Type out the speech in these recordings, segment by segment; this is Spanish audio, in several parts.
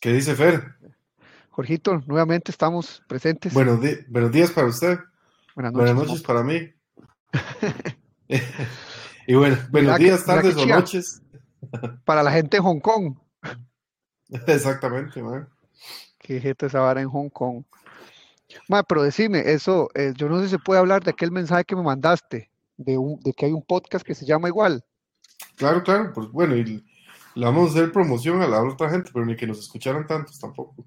¿Qué dice Fer? Jorgito, nuevamente estamos presentes. Buenos, buenos días para usted. Buenas noches, Buenas noches para mí. y bueno, buenos días, tardes o noches. Para la gente en Hong Kong. Exactamente, man. Qué gente esa vara en Hong Kong. Ma, pero decime, eso, eh, yo no sé si se puede hablar de aquel mensaje que me mandaste, de, un, de que hay un podcast que se llama igual. Claro, claro, pues bueno, y le vamos a hacer promoción a la otra gente, pero ni que nos escucharan tantos tampoco.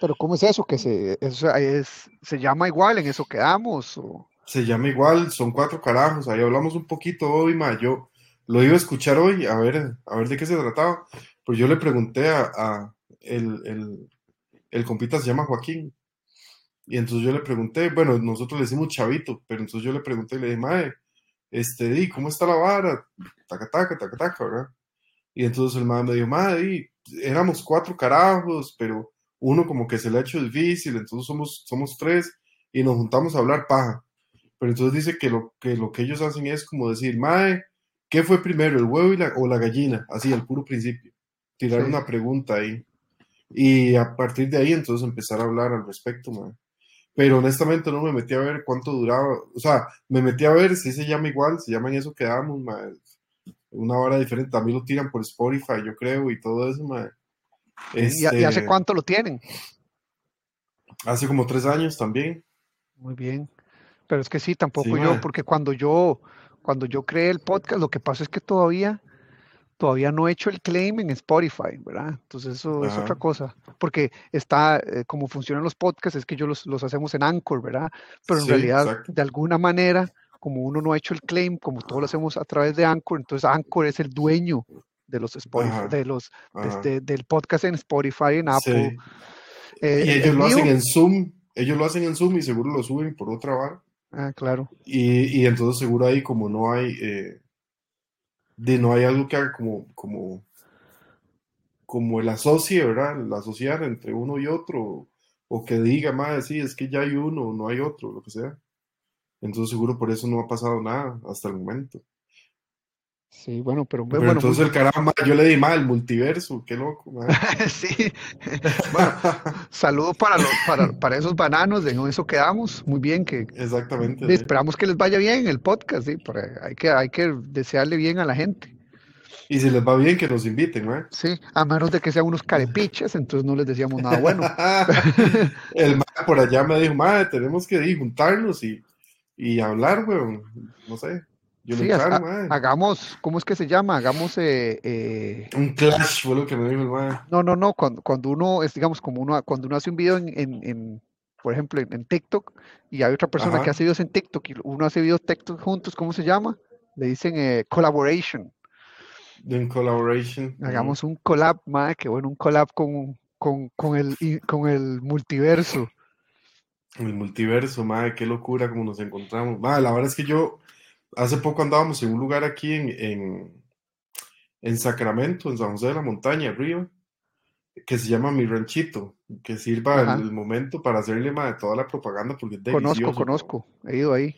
pero ¿cómo es eso? Que se, eso es, se llama igual, en eso quedamos. O... Se llama igual, son cuatro carajos, ahí hablamos un poquito hoy, ma, yo lo iba a escuchar hoy, a ver, a ver de qué se trataba, pues yo le pregunté a, a el, el, el compita se llama Joaquín, y entonces yo le pregunté, bueno, nosotros le decimos chavito, pero entonces yo le pregunté y le dije, mae, este, di, ¿cómo está la vara? Taca, taca, taca, taca, ¿verdad? Y entonces el mae me dijo, mae, éramos cuatro carajos, pero uno como que se le ha hecho difícil, entonces somos, somos tres y nos juntamos a hablar paja. Pero entonces dice que lo que, lo que ellos hacen es como decir, mae, ¿qué fue primero, el huevo y la, o la gallina? Así, al puro principio. Tirar Sí. una pregunta ahí. Y a partir de ahí entonces empezar a hablar al respecto, mae pero honestamente no me metí a ver cuánto duraba, o sea, me metí a ver si se llama igual, se llama en eso que damos, ma, una hora diferente, también lo tiran por Spotify, yo creo, y todo eso. ¿Y, y hace Este, cuánto lo tienen? hace como tres años también, Muy bien. Pero es que sí, tampoco Sí, yo, porque cuando yo, cuando yo creé el podcast, lo que pasa es que todavía, todavía no he hecho el claim en Spotify, ¿verdad? Entonces eso es Ajá. otra cosa, porque está, eh, como funcionan los podcasts, es que yo los, los hacemos en Anchor, ¿verdad? Pero en Sí, realidad, exacto. de alguna manera, como uno no ha hecho el claim, como todo lo hacemos a través de Anchor, entonces Anchor es el dueño de los Spotify, Ajá. de los, de este- del podcast en Spotify, en Apple. Sí. Eh, Y el- ellos el lo hacen en Zoom, ellos lo hacen en Zoom y seguro lo suben por otra vara. Ah, claro. Y, y entonces seguro ahí como no hay, eh, de no hay algo que haga como, como, como el asocie, ¿verdad? El asociar entre uno y otro, o que diga, más sí, es que ya hay uno, no hay otro, lo que sea. Entonces seguro por eso no ha pasado nada hasta el momento. Sí, bueno, pero, Pero bueno, entonces el carajo, ma, yo le di mal, multiverso, qué loco, sí. Bueno, saludo para, los, para, para esos bananos, de en eso quedamos. Muy bien, que Exactamente. sí. esperamos que les vaya bien el podcast, sí, hay, que, hay que desearle bien a la gente. Y si les va bien, que nos inviten, ¿no? Sí, a menos de que sean unos carepiches, entonces no les decíamos nada bueno. el por allá me dijo, madre, tenemos que ir, juntarnos y, y hablar, weón. No sé. Yo Sí, le ha- hagamos, ¿cómo es que se llama? Hagamos, eh, eh, Un clash fue lo que me dijo el madre. no, no, no, cuando, cuando uno es, digamos, como uno, cuando uno hace un video en, en, en, por ejemplo, en, en TikTok y hay otra persona que hace videos en TikTok y uno hace videos TikTok juntos, ¿cómo se llama? Le dicen eh, collaboration. De un collaboration. Hagamos un collab, madre, que bueno, un collab con, con, con el, con el multiverso. El multiverso, madre, qué locura como nos encontramos. Madre, la verdad es que yo hace poco andábamos en un lugar aquí en, en, en Sacramento, en San José de la Montaña, arriba, que se llama Mi Ranchito, que sirva el, el momento para hacerle madre, toda la propaganda porque es Conozco, conozco, he ido ahí.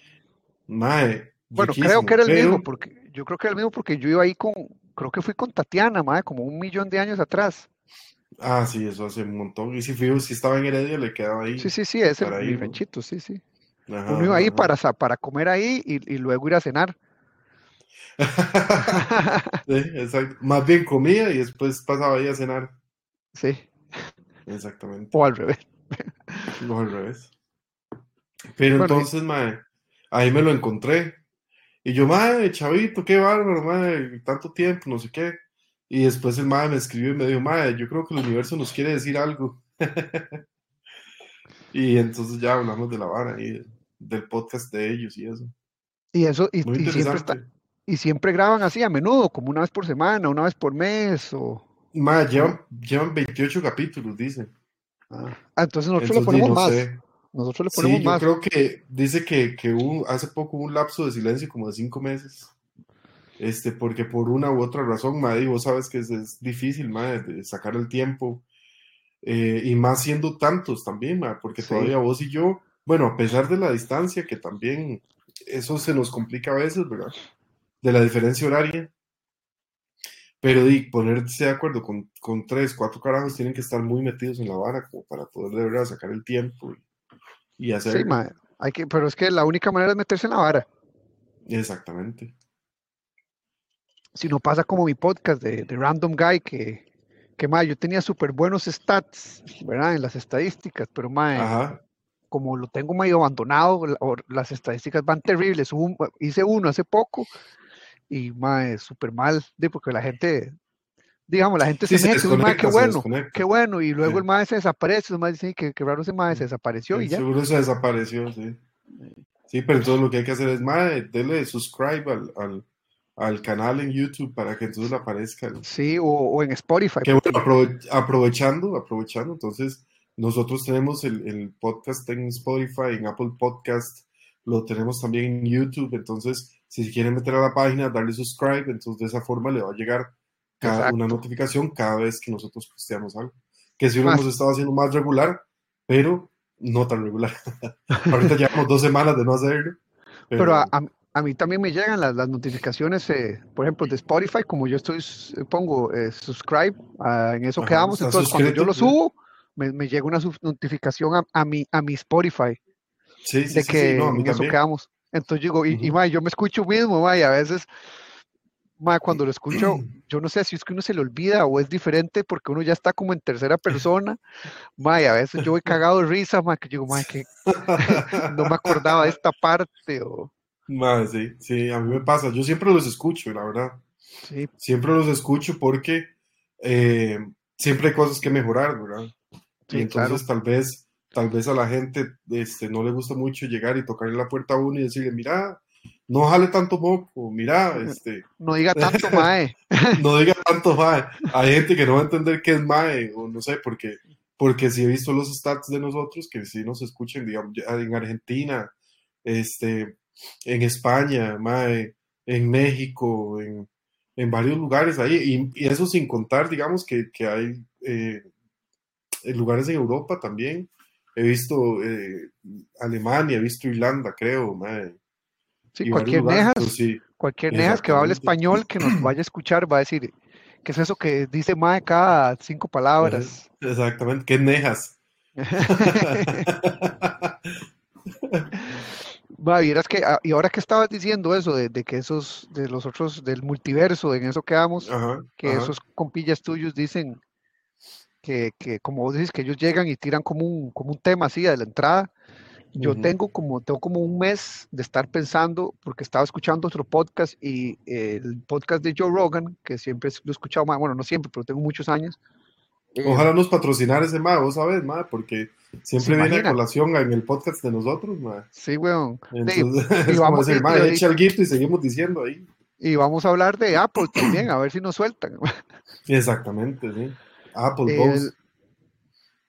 Madre, Bueno, creo que era el pero- mismo, porque yo creo que era el mismo porque yo iba ahí con, creo que fui con Tatiana, madre, como un millón de años atrás. Ah, sí, eso hace un montón. Y si fui, si estaba en Heredia, le quedaba ahí. Sí, sí, sí, es el ¿no? ranchito, sí, sí. Ajá, Uno iba ahí ajá. para, para comer ahí y, y luego ir a cenar. Sí, exacto. Más bien comía y después pasaba ahí a cenar. Sí, Exactamente. o al revés. No al revés. Pero Bueno, y- entonces, mae, ahí me lo encontré. Y yo, mae, chavito, qué bárbaro, mae, tanto tiempo, no sé qué. Y después el mae me escribió y me dijo, mae, yo creo que el universo nos quiere decir algo. y entonces ya hablamos de la vara y del podcast de ellos y eso. Y eso, y, siempre está, interesante. y siempre graban así a menudo, como una vez por semana, una vez por mes, o Mae, llevan, llevan 28 capítulos, dice. ah, entonces nosotros le ponemos no más. sé. Nosotros le ponemos Sí, yo más. creo que dice que, que hubo- hace poco hubo un lapso de silencio como de cinco meses. Este, porque por una u otra razón, madre, vos sabes que es, es difícil, madre, sacar el tiempo. eh, y más siendo tantos también, madre, porque Sí. todavía vos y yo, bueno, a pesar de la distancia, que también eso se nos complica a veces, ¿verdad? De la diferencia horaria. pero di, ponerse de acuerdo con, con tres, cuatro carajos tienen que estar muy metidos en la vara como para poder de verdad sacar el tiempo y, y hacer. Sí, mae, hay que, pero es que la única manera es meterse en la vara. Exactamente. Si no pasa como mi podcast de, de Random Guy, que, que mae, yo tenía súper buenos stats, ¿verdad? En las estadísticas, pero mae, Ajá. como lo tengo medio abandonado, la- o- las estadísticas van terribles. Un- hice uno hace poco y mae, súper mal, de, porque la gente, digamos, la gente Sí, se se mete, mae, qué se bueno, qué bueno, y luego Sí. el mae se desaparece, los mae dicen que, que raro ese mae se desapareció y ya. Seguro se desapareció, sí. Sí, pero entonces lo que hay que hacer es, madre, dele subscribe al, al, al canal en YouTube para que entonces aparezca. Sí, o, o en Spotify. Que bueno, aprove- aprovechando, aprovechando, entonces nosotros tenemos el, el podcast en Spotify, en Apple Podcast, lo tenemos también en YouTube, entonces si se quieren meter a la página, darle subscribe, entonces de esa forma le va a llegar cada, una notificación cada vez que nosotros posteamos algo. Que sí lo hemos estado haciendo más regular, pero no tan regular. Ahorita llevamos dos semanas de no hacerlo. Pero a, a- a mí también me llegan las, las notificaciones, eh, por ejemplo, de Spotify, como yo estoy, pongo eh, subscribe, ah, en eso Ajá, quedamos. Entonces, cuando yo lo subo, me, me llega una notificación a, a mi, a mi Spotify sí, sí, de sí, que no, en eso también. quedamos. Entonces digo, y, y Ujú. mae, yo me escucho mismo, mae, y a veces, mae, cuando lo escucho, yo no sé si es que uno se le olvida o es diferente porque uno ya está como en tercera persona, mae, a veces yo voy cagado de risa, mae, que digo, mae, que no me acordaba de esta parte, o Mae, sí, sí, a mí me pasa. Yo siempre los escucho, la verdad. sí, Siempre los escucho porque eh, siempre hay cosas que mejorar, ¿verdad? Sí, y entonces tal vez, tal vez a la gente este, no le gusta mucho llegar y tocarle la puerta a uno y decirle, mira, no jale tanto moco, mira, este, no diga tanto, mae. no diga tanto mae. Hay gente que no va a entender qué es mae, o no sé, porque, porque si he visto los stats de nosotros, que sí nos escuchen, digamos, en Argentina, este, en España, mae, en México, en, en varios lugares ahí, y, y eso sin contar, digamos, que, que hay eh, en lugares en Europa también. He visto eh, Alemania, he visto Irlanda, creo, mae. Sí, cualquier lugares, nejas, pues sí, cualquier nejas que hable español, que nos vaya a escuchar, va a decir, ¿qué es eso que dice mae cada cinco palabras? Exactamente, qué nejas. Va, vieras que, ah, y ahora que estabas diciendo eso, de, de que esos, de los otros, del multiverso, en eso quedamos, Ajá, que ajá. esos compillas tuyos dicen que, que, como vos dices, que ellos llegan y tiran como un, como un tema así de la entrada. Yo Ujú. tengo como, tengo como un mes de estar pensando, porque estaba escuchando otro podcast y eh, el podcast de Joe Rogan, que siempre lo he escuchado, ma- bueno, no siempre, pero tengo muchos años. eh, Ojalá nos patrocinar ese ma, vos sabes, ma, porque siempre viene imagina? a colación en el podcast de nosotros, ma. Sí, weón. De- Entonces, y como vamos- decir, y- y seguimos diciendo ahí. y vamos a hablar de Apple también, a ver si nos sueltan. Exactamente, sí. Apple El- Bose.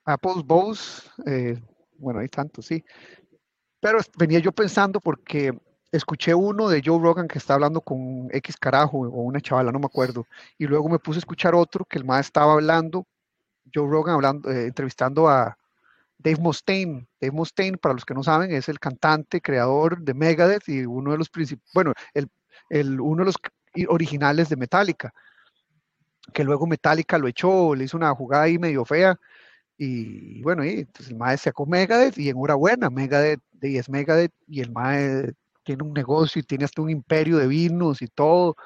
Apple's Bose, eh, bueno, hay tantos, sí. Pero venía yo pensando porque escuché uno de Joe Rogan que está hablando con X carajo o una chavala, no me acuerdo. Y luego me puse a escuchar otro que el más estaba hablando, Joe Rogan hablando, eh, entrevistando a Dave Mustaine. Dave Mustaine, para los que no saben, es el cantante, creador de Megadeth y uno de los bueno, el, el- uno de los originales de Metallica, que luego Metallica lo echó, le hizo una jugada ahí medio fea y bueno, y entonces el mae sacó Megadeth y enhorabuena, Megadeth y es Megadeth y el mae tiene un negocio y tiene hasta un imperio de vinos y todo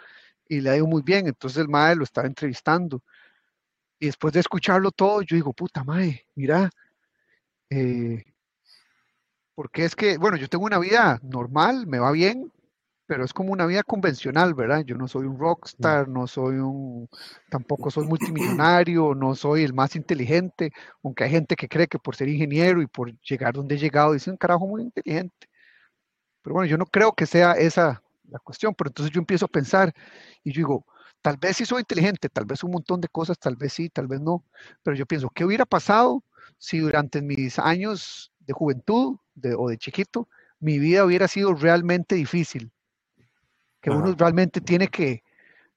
y le ha ido muy bien, entonces el mae lo estaba entrevistando y después de escucharlo todo yo digo, puta mae, mira, eh, porque es que, bueno, yo tengo una vida normal, me va bien, pero es como una vida convencional, ¿verdad? Yo no soy un rockstar, no soy un, tampoco soy multimillonario, no soy el más inteligente, aunque hay gente que cree que por ser ingeniero y por llegar donde he llegado, dicen, carajo, muy inteligente. Pero bueno, yo no creo que sea esa la cuestión, pero entonces yo empiezo a pensar y yo digo, tal vez sí soy inteligente, tal vez un montón de cosas, tal vez sí, tal vez no, pero yo pienso, ¿qué hubiera pasado si durante mis años de juventud de- o de chiquito mi vida hubiera sido realmente difícil? Que uno realmente tiene que,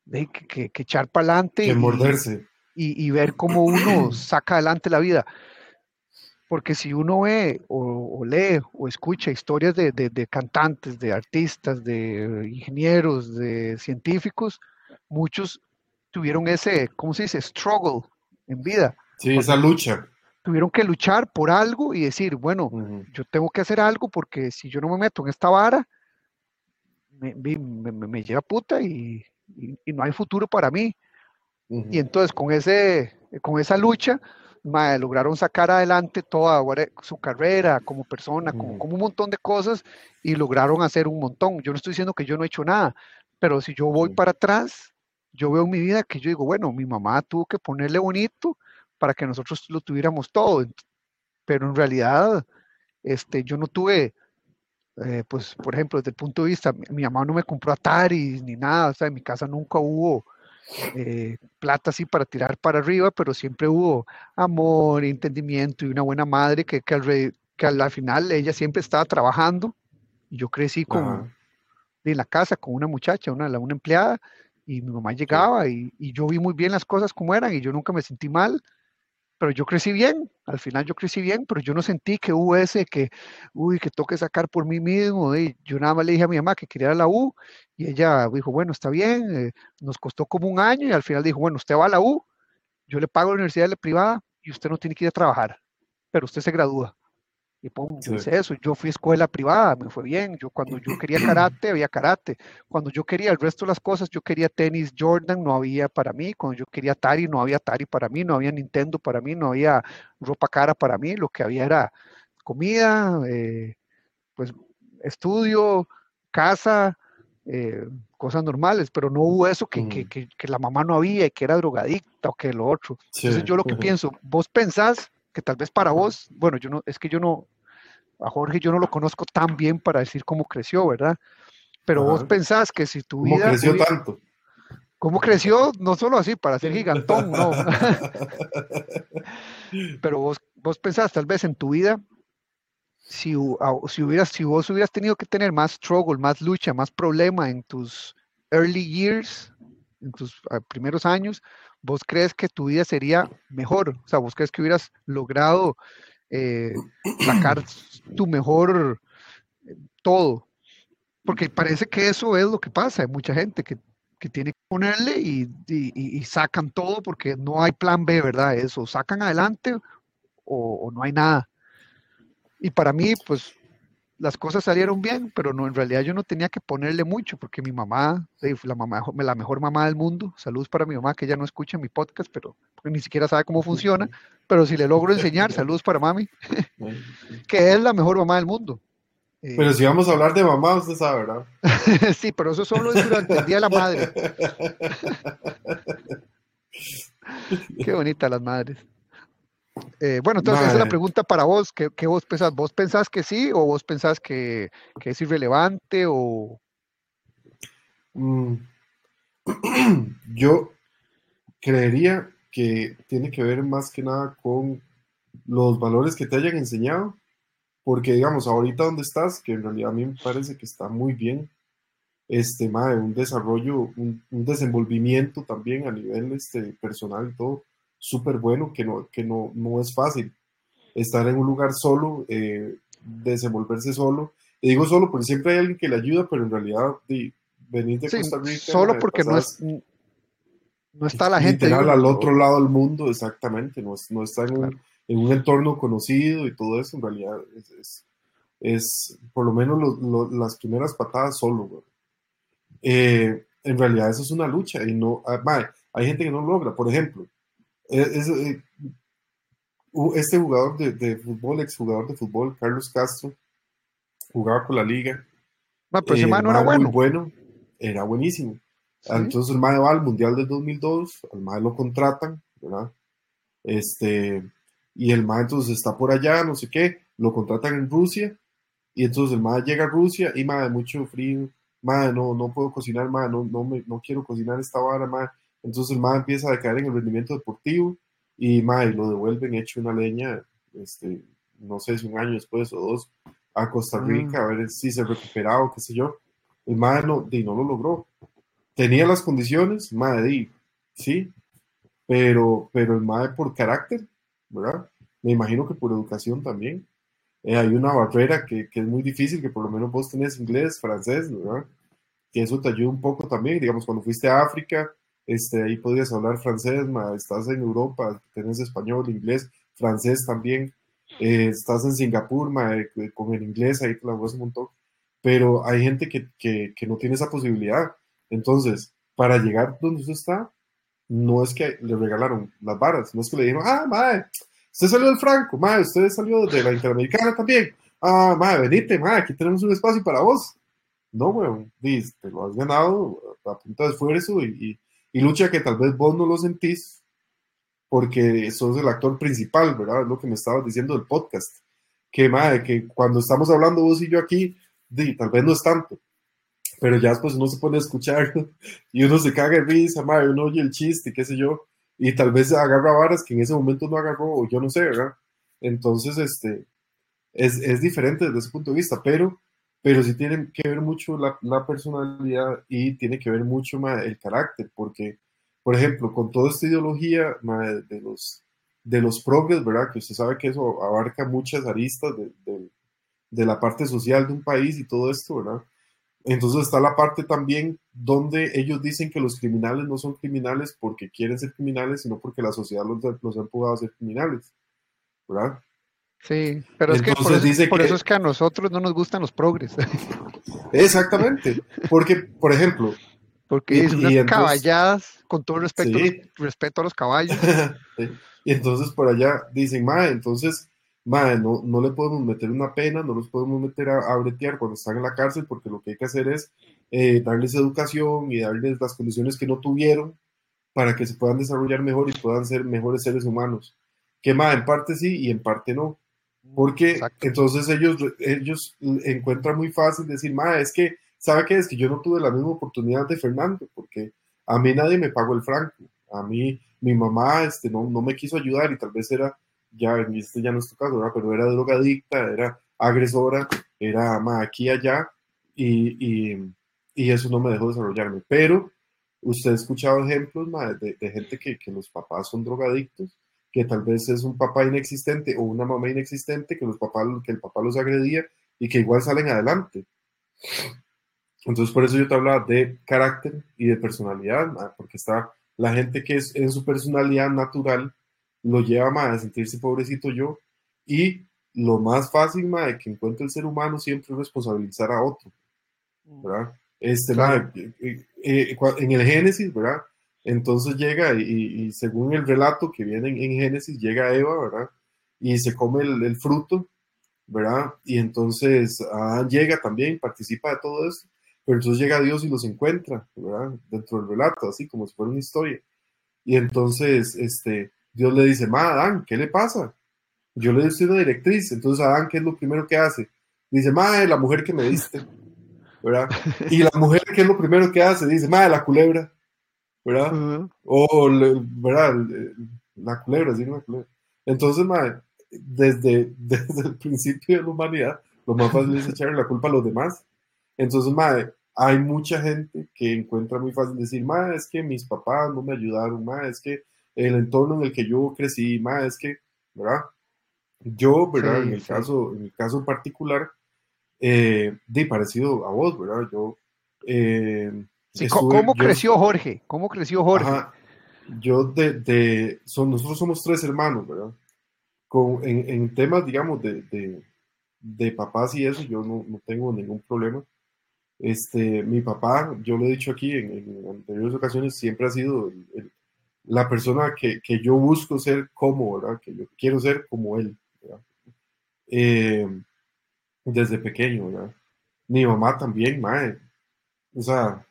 de- que, que- que echar para adelante Que y, morderse. y- y ver cómo uno saca adelante la vida. Porque si uno ve o, o lee o escucha historias de, de- de cantantes, de artistas, de ingenieros, de científicos, muchos tuvieron ese, ¿cómo se dice? Struggle en vida. Sí, esa lucha. Tuvieron que luchar por algo y decir, bueno, yo tengo que hacer algo porque si yo no me meto en esta vara, me, me, lleva puta y, no hay futuro para mí. Y entonces con, ese, con esa lucha, lograron sacar adelante toda su carrera como persona, como, como, un montón de cosas y lograron hacer un montón. Yo no estoy diciendo que yo no he hecho nada, pero si yo voy para atrás, yo veo mi vida que yo digo, bueno, mi mamá tuvo que ponerle bonito para que nosotros lo tuviéramos todo, pero en realidad este, yo no tuve, eh, pues, por ejemplo, desde el punto de vista, mi, mamá no me compró Atari ni nada, o sea, en mi casa nunca hubo eh, plata así para tirar para arriba, pero siempre hubo amor, entendimiento y una buena madre que, que, al, que al final ella siempre estaba trabajando y yo crecí con, en la casa con una muchacha, una, una empleada, y mi mamá llegaba y, y, yo vi muy bien las cosas como eran y yo nunca me sentí mal pero yo crecí bien, al final yo crecí bien, pero yo no sentí que hubo ese que, uy, que toque sacar por mí mismo. Y yo nada más le dije a mi mamá que quería la U y ella dijo, bueno, está bien, eh, nos costó como un año y al final dijo, bueno, usted va a la U, yo le pago la universidad privada y usted no tiene que ir a trabajar, pero usted se gradúa. Y pum, eso. Yo fui a escuela privada, me fue bien. Yo cuando yo quería karate, había karate. Cuando yo quería el resto de las cosas, yo quería tenis Jordan, no había para mí. Cuando yo quería Atari, no había Atari para mí. No había Nintendo para mí, no había ropa cara para mí. Lo que había era comida, eh, pues estudio, casa, eh, cosas normales, pero no hubo eso que, que, que, que, la mamá no había y que era drogadicta o que lo otro. Entonces yo lo que pienso, vos pensás que tal vez para vos, bueno, yo no, es que yo no, a Jorge yo no lo conozco tan bien para decir cómo creció, ¿verdad? Pero vos pensás que si tu vida... ¿Cómo creció tanto? ¿Cómo creció? No solo así, para ser gigantón, no. Pero vos, vos pensás tal vez en tu vida, si, si, hubieras, si vos hubieras tenido que tener más struggle, más lucha, más problema en tus early years, en tus primeros años, ¿vos crees que tu vida sería mejor? O sea, ¿vos crees que hubieras logrado eh, sacar tu mejor eh, todo? Porque parece que eso es lo que pasa. Hay mucha gente que, tiene que ponerle y, sacan todo porque no hay plan B, ¿verdad? Eso, sacan adelante o, o no hay nada. Y para mí, pues las cosas salieron bien, pero no, en realidad yo no tenía que ponerle mucho, porque mi mamá, la, mamá, la mejor mamá del mundo, saludos para mi mamá, que ya no escucha mi podcast, pero ni siquiera sabe cómo funciona, pero si le logro enseñar, saludos para mami, que es la mejor mamá del mundo. Eh, pero si vamos a hablar de mamá, usted sabe, ¿verdad? sí, pero eso solo es durante el Día de la Madre. Qué bonitas las madres. Eh, bueno, entonces esa es la pregunta para vos. ¿Qué, vos pensás? ¿Vos pensás que sí o vos pensás que, es irrelevante o...? Mm. Yo creería que tiene que ver más que nada con los valores que te hayan enseñado, porque digamos, ahorita donde estás, que en realidad a mí me parece que está muy bien, este, de un desarrollo, un, un, desenvolvimiento también a nivel este, personal y todo, súper bueno, que, no, que no, no es fácil estar en un lugar solo, eh, desenvolverse solo. Y digo solo porque siempre hay alguien que le ayuda, pero en realidad de, venir de Costa Rica. Solo porque no, es, no está la gente. al otro lado del mundo, exactamente. No, no está en, un, en, un, entorno conocido y todo eso. En realidad es, es, por lo menos las primeras patadas solo. Eh, en realidad eso es una lucha y no. Ah, hay gente que no logra. Por ejemplo, eh, este jugador de, de, fútbol, exjugador de fútbol, Carlos Castro, jugaba con la liga. Ah, pues eh, era bueno. bueno. Era buenísimo. Entonces el MAE va al Mundial del 2002, al MAE lo contratan, ¿verdad? Este, y el MAE entonces está por allá, no sé qué, lo contratan en Rusia, y entonces el MAE llega a Rusia y MAE, mucho frío, MAE, no, no puedo cocinar, MAE, no, no, me, no quiero cocinar esta vara, MAE entonces el MAE empieza a decaer en el rendimiento deportivo y MAE lo devuelven hecho una leña, este, no sé si un año después o dos, a Costa mm. Rica a ver si se recuperaba o qué sé yo. El MAE no, no lo logró. Tenía las condiciones, MAE sí, pero, pero el MAE por carácter, ¿verdad? Me imagino que por educación también. Eh, hay una barrera que, que, es muy difícil, que por lo menos vos tenés inglés, francés, ¿verdad? Que eso te ayuda un poco también, digamos, cuando fuiste a África, este, ahí podrías hablar francés, ma, estás en Europa, tienes español, inglés, francés también, eh, estás en Singapur, ma, eh, con el inglés ahí voy un montón, pero hay gente que, que, que, no tiene esa posibilidad. Entonces, para llegar donde usted está, no es que le regalaron las varas, no es que le dijeron, ah, madre, usted salió del Franco, madre, usted salió de la Interamericana también, ah, madre, venite, madre, aquí tenemos un espacio para vos. No, weón, te lo has ganado a punta de esfuerzo y, lucha que tal vez vos no lo sentís porque sos el actor principal, ¿verdad? Es lo que me estabas diciendo del podcast. Que, madre, que cuando estamos hablando vos y yo aquí, di, tal vez no es tanto, pero ya después uno se pone a escuchar y uno se caga de risa, madre, uno oye el chiste, qué sé yo, y tal vez agarra varas que en ese momento no agarró, o yo no sé, ¿verdad? Entonces, este, es, es diferente desde ese punto de vista, pero, pero sí tiene que ver mucho la, la personalidad y tiene que ver mucho más el carácter, porque, por ejemplo, con toda esta ideología de los de los progres, ¿verdad? Que usted sabe que eso abarca muchas aristas de, de, de la parte social de un país y todo esto, ¿verdad? Entonces está la parte también donde ellos dicen que los criminales no son criminales porque quieren ser criminales, sino porque la sociedad los, los ha empujado a ser criminales, ¿verdad? Sí, pero es que por, eso, es que a nosotros no nos gustan los progres. Exactamente, porque, por ejemplo... Porque es unas caballadas, con todo respeto, respeto a los caballos. y entonces por allá dicen, ma, entonces no, no le podemos meter una pena, no los podemos meter a, bretear cuando están en la cárcel, porque lo que hay que hacer es eh, darles educación y darles las condiciones que no tuvieron para que se puedan desarrollar mejor y puedan ser mejores seres humanos. Que más, en parte sí y en parte no. Porque entonces ellos, ellos encuentran muy fácil decir, ma, es que, ¿sabe qué? Es que yo no tuve la misma oportunidad de Fernando, porque a mí nadie me pagó el franco. A mí, mi mamá este, no, no me quiso ayudar y tal vez era ya, este ya no es tu caso, pero era drogadicta, era agresora, era más aquí y allá, y, y, y, eso no me dejó desarrollarme. Pero usted ha escuchado ejemplos de, de, gente que, que, los papás son drogadictos, que tal vez es un papá inexistente o una mamá inexistente, que, los papás, que el papá los agredía y que igual salen adelante. Entonces, por eso yo te hablaba de carácter y de personalidad, porque está la gente que es en su personalidad natural lo lleva más a sentirse pobrecito yo y lo más fácil más de que encuentre el ser humano siempre es responsabilizar a otro, mm. ¿verdad? Este, eh, eh, eh, en el Génesis, ¿verdad? Entonces llega y, según el relato que viene en, Génesis, llega Eva, ¿verdad? Y se come el, fruto, ¿verdad? Y entonces Adán llega también, participa de todo esto, pero entonces llega Dios y los encuentra, ¿verdad? Dentro del relato, así como si fuera una historia. Y entonces, este, Dios le dice, ma, Adán, ¿qué le pasa? Yo le doy una directriz. Entonces, Adán, ¿qué es lo primero que hace? Dice, ma, la mujer que me diste. ¿Verdad? Y la mujer, ¿qué es lo primero que hace? Dice, ma, la culebra. ¿Verdad? O, ¿verdad? La culebra, sí, la culebra. Entonces, ma, desde, desde el principio de la humanidad, lo más fácil es echarle la culpa a los demás. Entonces, ma, hay mucha gente que encuentra muy fácil decir, ma, es que mis papás no me ayudaron, ma, es que el entorno en el que yo crecí, más es que, ¿verdad? Yo, ¿verdad? en, el caso, en el caso particular, eh, de parecido a vos, ¿verdad? Yo... Eh, ¿Cómo creció Jorge? ¿Cómo creció Jorge? yo de, de son, nosotros somos tres hermanos, ¿verdad? Con, en, en temas, digamos, de, de, de, papás y eso, yo no, no, tengo ningún problema. Este, mi papá, yo lo he dicho aquí en, en anteriores ocasiones, siempre ha sido el, la persona que, que, yo busco ser como, ¿verdad? Que yo quiero ser como él, ¿verdad? Eh, desde pequeño, ¿verdad? Mi mamá también, madre. O sea,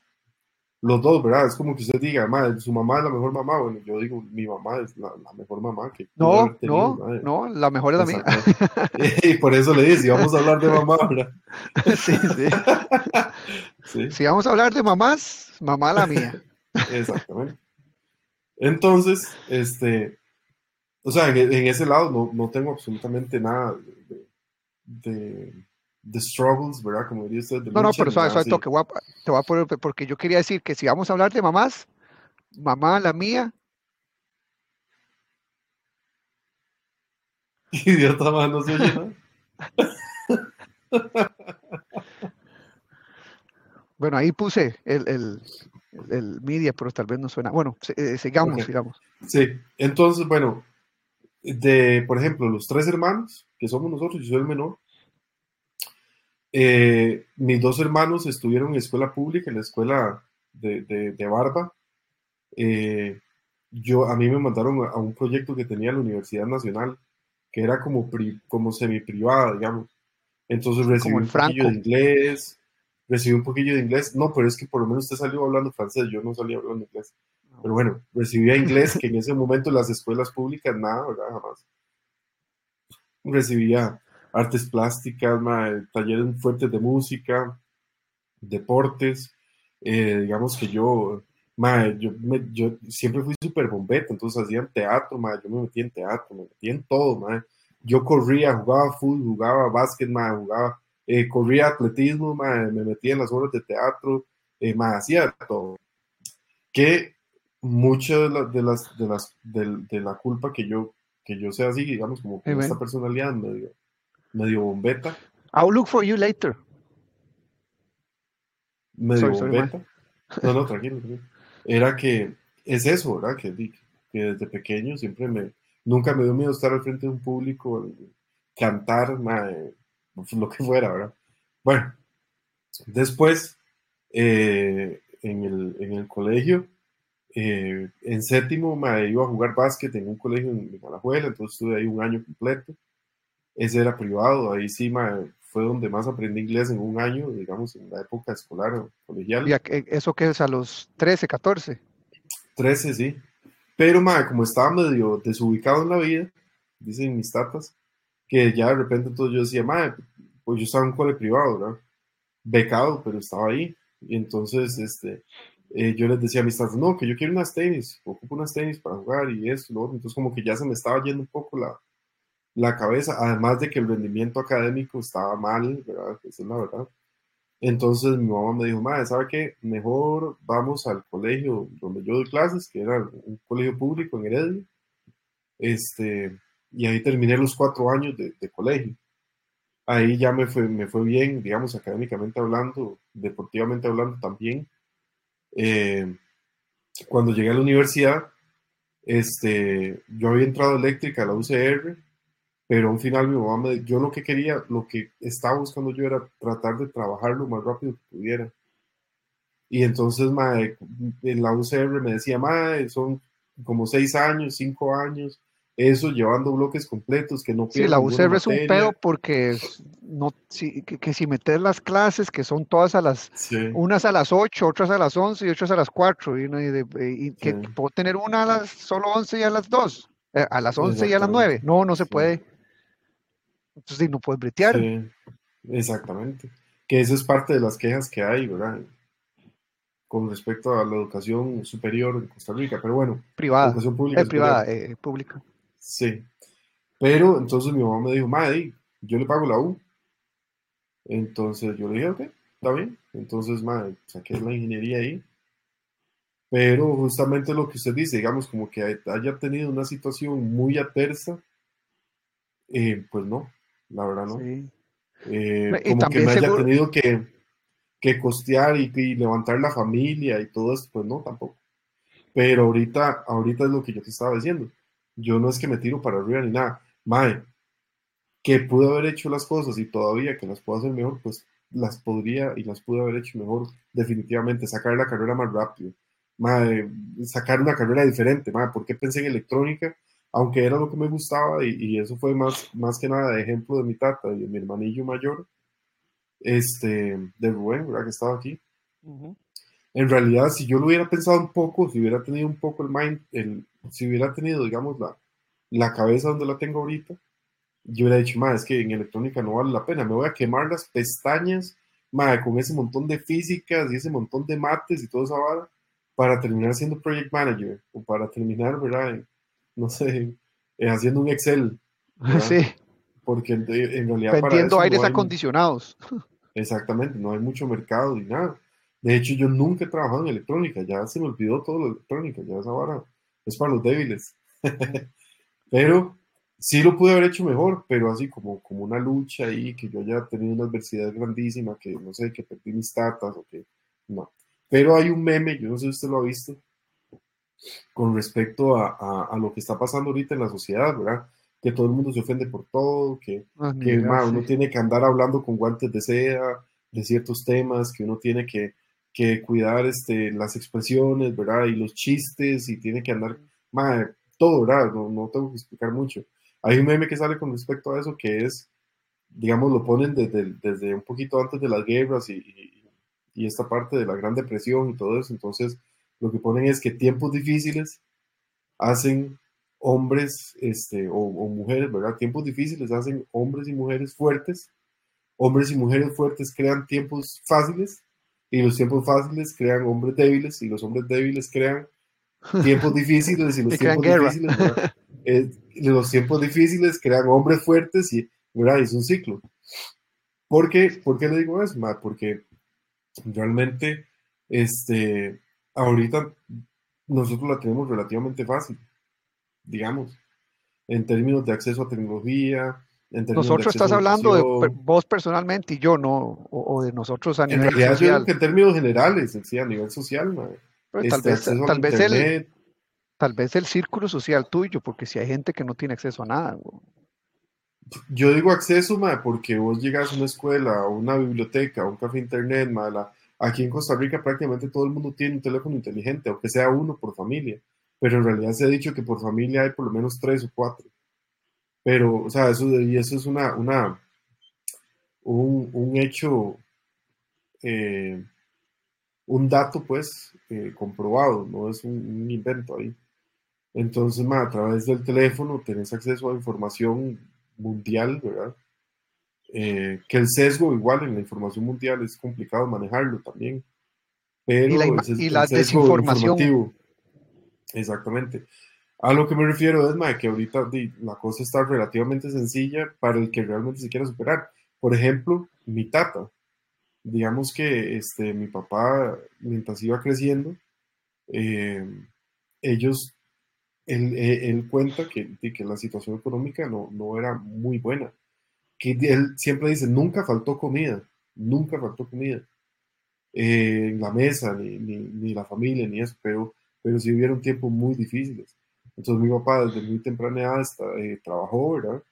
los dos, ¿verdad? Es como que usted diga, madre, su mamá es la mejor mamá. Bueno, yo digo, mi mamá es la, mejor mamá que. No, no, no, la mejor es la mía. y por eso le dice, vamos a hablar de mamá, ¿verdad? sí, sí. sí. Si vamos a hablar de mamás, mamá la mía. Exactamente. Entonces, este, o sea, en, ese lado no, no, tengo absolutamente nada de, de, struggles, ¿verdad? Como diría usted. no, no, pero suave, suave, te voy, a, te voy a poner, porque yo quería decir que si vamos a hablar de mamás, mamá, la mía. Idiota más, no se oye bueno, ahí puse el, el, el, media, pero tal vez no suena. Bueno, eh, sigamos, sigamos. Sí, entonces, bueno, de, por ejemplo, los tres hermanos, que somos nosotros, yo soy el menor, eh, mis dos hermanos estuvieron en escuela pública, en la escuela de, de, Barba. Eh, yo, a mí me mandaron a, un proyecto que tenía la Universidad Nacional, que era como, como semi-privada, digamos. Entonces recibí un poquillo de inglés, recibí un poquillo de inglés. No, pero es que por lo menos usted salió hablando francés, yo no salía hablando inglés. Pero bueno, recibía inglés, que en ese momento las escuelas públicas nada, ¿verdad? Jamás. Recibía artes plásticas, talleres fuertes de música, deportes. Eh, digamos que yo, yo, yo, siempre fui súper bombeta, entonces hacían teatro, yo me metía en teatro, me metía en todo. Yo corría, jugaba fútbol, jugaba básquet, jugaba, eh, corría atletismo, me metía en las obras de teatro, eh, hacía todo. Que muchas de, las, de, las, de, las, de, la culpa que yo, que yo sea así, digamos, como con esta personalidad medio, medio bombeta. I'll look for you later. Medio bombeta. no, no, tranquilo, Era que es eso, ¿verdad? Que, que desde pequeño siempre me, nunca me dio miedo estar al frente de un público, cantar, lo que fuera, ¿verdad? Bueno, después, eh, en, el, en el colegio, eh, en séptimo me iba a jugar básquet en un colegio en Alajuela, entonces estuve ahí un año completo. Ese era privado, ahí sí fue donde más aprendí inglés en un año, digamos, en la época escolar o colegial. ¿Y eso qué es a los 13, 14? 13, sí. Pero como estaba medio desubicado en la vida, dicen mis tatas, que ya de repente entonces yo decía, madre, pues yo estaba en un colegio privado, ¿verdad? Becado, pero estaba ahí. Y entonces, este, eh, yo les decía a mis tatas, no, que yo quiero unas tenis, ocupo unas tenis para jugar y esto, ¿no? Entonces como que ya se me estaba yendo un poco la, la cabeza, además de que el rendimiento académico estaba mal, ¿verdad? Esa es la verdad. Entonces mi mamá me dijo, madre, ¿sabe qué? Mejor vamos al colegio donde yo doy clases, que era un colegio público en Heredia. Este, y ahí terminé los cuatro años de, de colegio. Ahí ya me fue, me fue bien, digamos, académicamente hablando, deportivamente hablando también. Eh, cuando llegué a la universidad, este, yo había entrado eléctrica a la UCR, pero al final mi mamá me, yo lo que quería, lo que estaba buscando yo era tratar de trabajar lo más rápido que pudiera. Y entonces en la UCR me decía, madre, son como seis años, cinco años, eso llevando bloques completos que no Sí, la UCR es un pedo porque no, que, si metes las clases, que son todas a las, unas a las 8, otras a las 11 y otras a las 4, y, que puedo tener una a las solo 11 y a las 2, eh, a las 11 y a las 9, no, no se puede. Entonces no puedes bretear. Sí, exactamente. Que eso es parte de las quejas que hay, ¿verdad? Con respecto a la educación superior en Costa Rica, pero bueno. Privada. Educación pública. Eh, privada, eh, pública. Sí. Pero entonces mi mamá me dijo, madre, yo le pago la U. Entonces yo le dije, ok, está bien. Entonces, madre, saqué la ingeniería ahí. Pero justamente lo que usted dice, digamos, como que haya tenido una situación muy adversa, eh, pues no, la verdad no. Eh, como que me haya tenido que, que costear y, levantar la familia y todo eso, pues no, tampoco. Pero ahorita, ahorita es lo que yo te estaba diciendo. Yo no es que me tiro para arriba ni nada. Mae, que pude haber hecho las cosas y todavía que las puedo hacer mejor, pues las podría y las pude haber hecho mejor definitivamente. Sacar la carrera más rápido. Mae, sacar una carrera diferente. Mae, ¿por qué pensé en electrónica? Aunque era lo que me gustaba y, eso fue más, más que nada de ejemplo de mi tata y de mi hermanillo mayor, este, de Rubén, ¿verdad? Que estaba aquí. En realidad, si yo lo hubiera pensado un poco, si hubiera tenido un poco el mind, el, si hubiera tenido, digamos, la, la cabeza donde la tengo ahorita, yo hubiera dicho, más es que en electrónica no vale la pena, me voy a quemar las pestañas, madre, con ese montón de físicas y ese montón de mates y todo esa vara, para terminar siendo project manager, o para terminar, ¿verdad? No sé, eh, haciendo un Excel. Sí. Porque en, realidad... Vendiendo aires acondicionados. Exactamente, no hay mucho mercado ni nada. De hecho, yo nunca he trabajado en electrónica, ya se me olvidó todo lo electrónica, ya esa vara es para los débiles. pero sí lo pude haber hecho mejor, pero así como, como una lucha ahí, que yo haya tenido una adversidad grandísima, que no sé, que perdí mis tatas o que no. Pero hay un meme, yo no sé si usted lo ha visto, con respecto a, a, lo que está pasando ahorita en la sociedad, ¿verdad? Que todo el mundo se ofende por todo, que, ah, que uno tiene que andar hablando con guantes de seda de ciertos temas, que uno tiene que, que cuidar este, las expresiones, ¿verdad? Y los chistes, y tiene que andar, todo, ¿verdad? No, no tengo que explicar mucho. Hay un meme que sale con respecto a eso que es, digamos, lo ponen desde, desde un poquito antes de las guerras y, y, esta parte de la Gran Depresión y todo eso. Entonces, lo que ponen es que tiempos difíciles hacen hombres este, o, o, mujeres, ¿verdad? Tiempos difíciles hacen hombres y mujeres fuertes. Hombres y mujeres fuertes crean tiempos fáciles y los tiempos fáciles crean hombres débiles y los hombres débiles crean tiempos difíciles y los tiempos difíciles eh, los tiempos difíciles crean hombres fuertes y ¿verdad? es un ciclo. ¿Por qué, ¿Por qué le digo eso, Matt? Porque realmente este, ahorita nosotros la tenemos relativamente fácil, digamos, en términos de acceso a tecnología. En nosotros estás hablando de vos personalmente y yo, no, o, de nosotros a nivel social. en términos generales, sí, a nivel social, tal este, vez, tal vez el, tal vez el círculo social tuyo, porque si hay gente que no tiene acceso a nada. Yo digo acceso, ma, porque vos llegas a una escuela, a una biblioteca, a un café internet, ma, aquí en Costa Rica prácticamente todo el mundo tiene un teléfono inteligente, aunque sea uno por familia, pero en realidad se ha dicho que por familia hay por lo menos tres o cuatro. Pero, o sea, eso, y eso es una, una, un, un hecho, eh, un dato, pues, eh, comprobado, no es un invento ahí. Entonces, a través del teléfono tenés acceso a información mundial, ¿verdad? Eh, que el sesgo igual en la información mundial es complicado manejarlo también. Pero y la, es, y la desinformación. Exactamente. A lo que me refiero es que ahorita la cosa está relativamente sencilla para el que realmente se quiera superar. Por ejemplo, mi tata. Digamos que este, mi papá, mientras iba creciendo, eh, ellos eh, él, cuenta que, que, la situación económica no, no, era muy buena. Que él siempre dice, nunca faltó comida, nunca faltó comida eh, en la mesa, ni, ni, la familia, ni eso, pero, pero sí hubieron tiempos muy difíciles. Entonces mi papá desde muy temprana edad eh, trabajó, ¿verdad?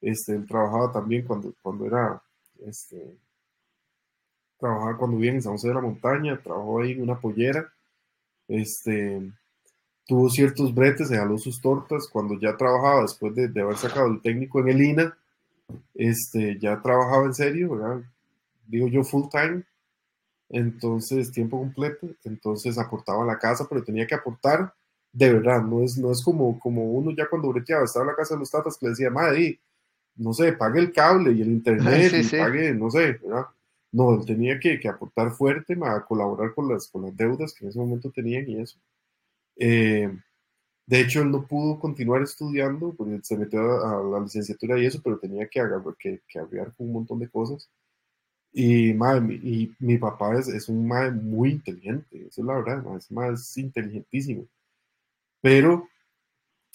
Este, él trabajaba también cuando, cuando era, este, trabajaba cuando vivía en San José de la Montaña, trabajó ahí en una pollera, este, tuvo ciertos bretes, se jaló sus tortas cuando ya trabajaba, después de, haber sacado el técnico en el INA, este, ya trabajaba en serio, ¿verdad? Digo yo full time, entonces tiempo completo, entonces aportaba a la casa, pero tenía que aportar de verdad, no es, no es como, como uno ya cuando breteaba, estaba en la casa de los tatas que le decía, madre, no sé, pague el cable y el internet, y pague, no sé, ¿verdad? No, él tenía que, que aportar fuerte, a colaborar con las, con las deudas que en ese momento tenían y eso. Eh, de hecho, él no pudo continuar estudiando porque se metió a, la licenciatura y eso, pero tenía que, agarrar, que, que un montón de cosas. Y, y mi papá es, es un madre muy inteligente, eso es la verdad, es más inteligentísimo. Pero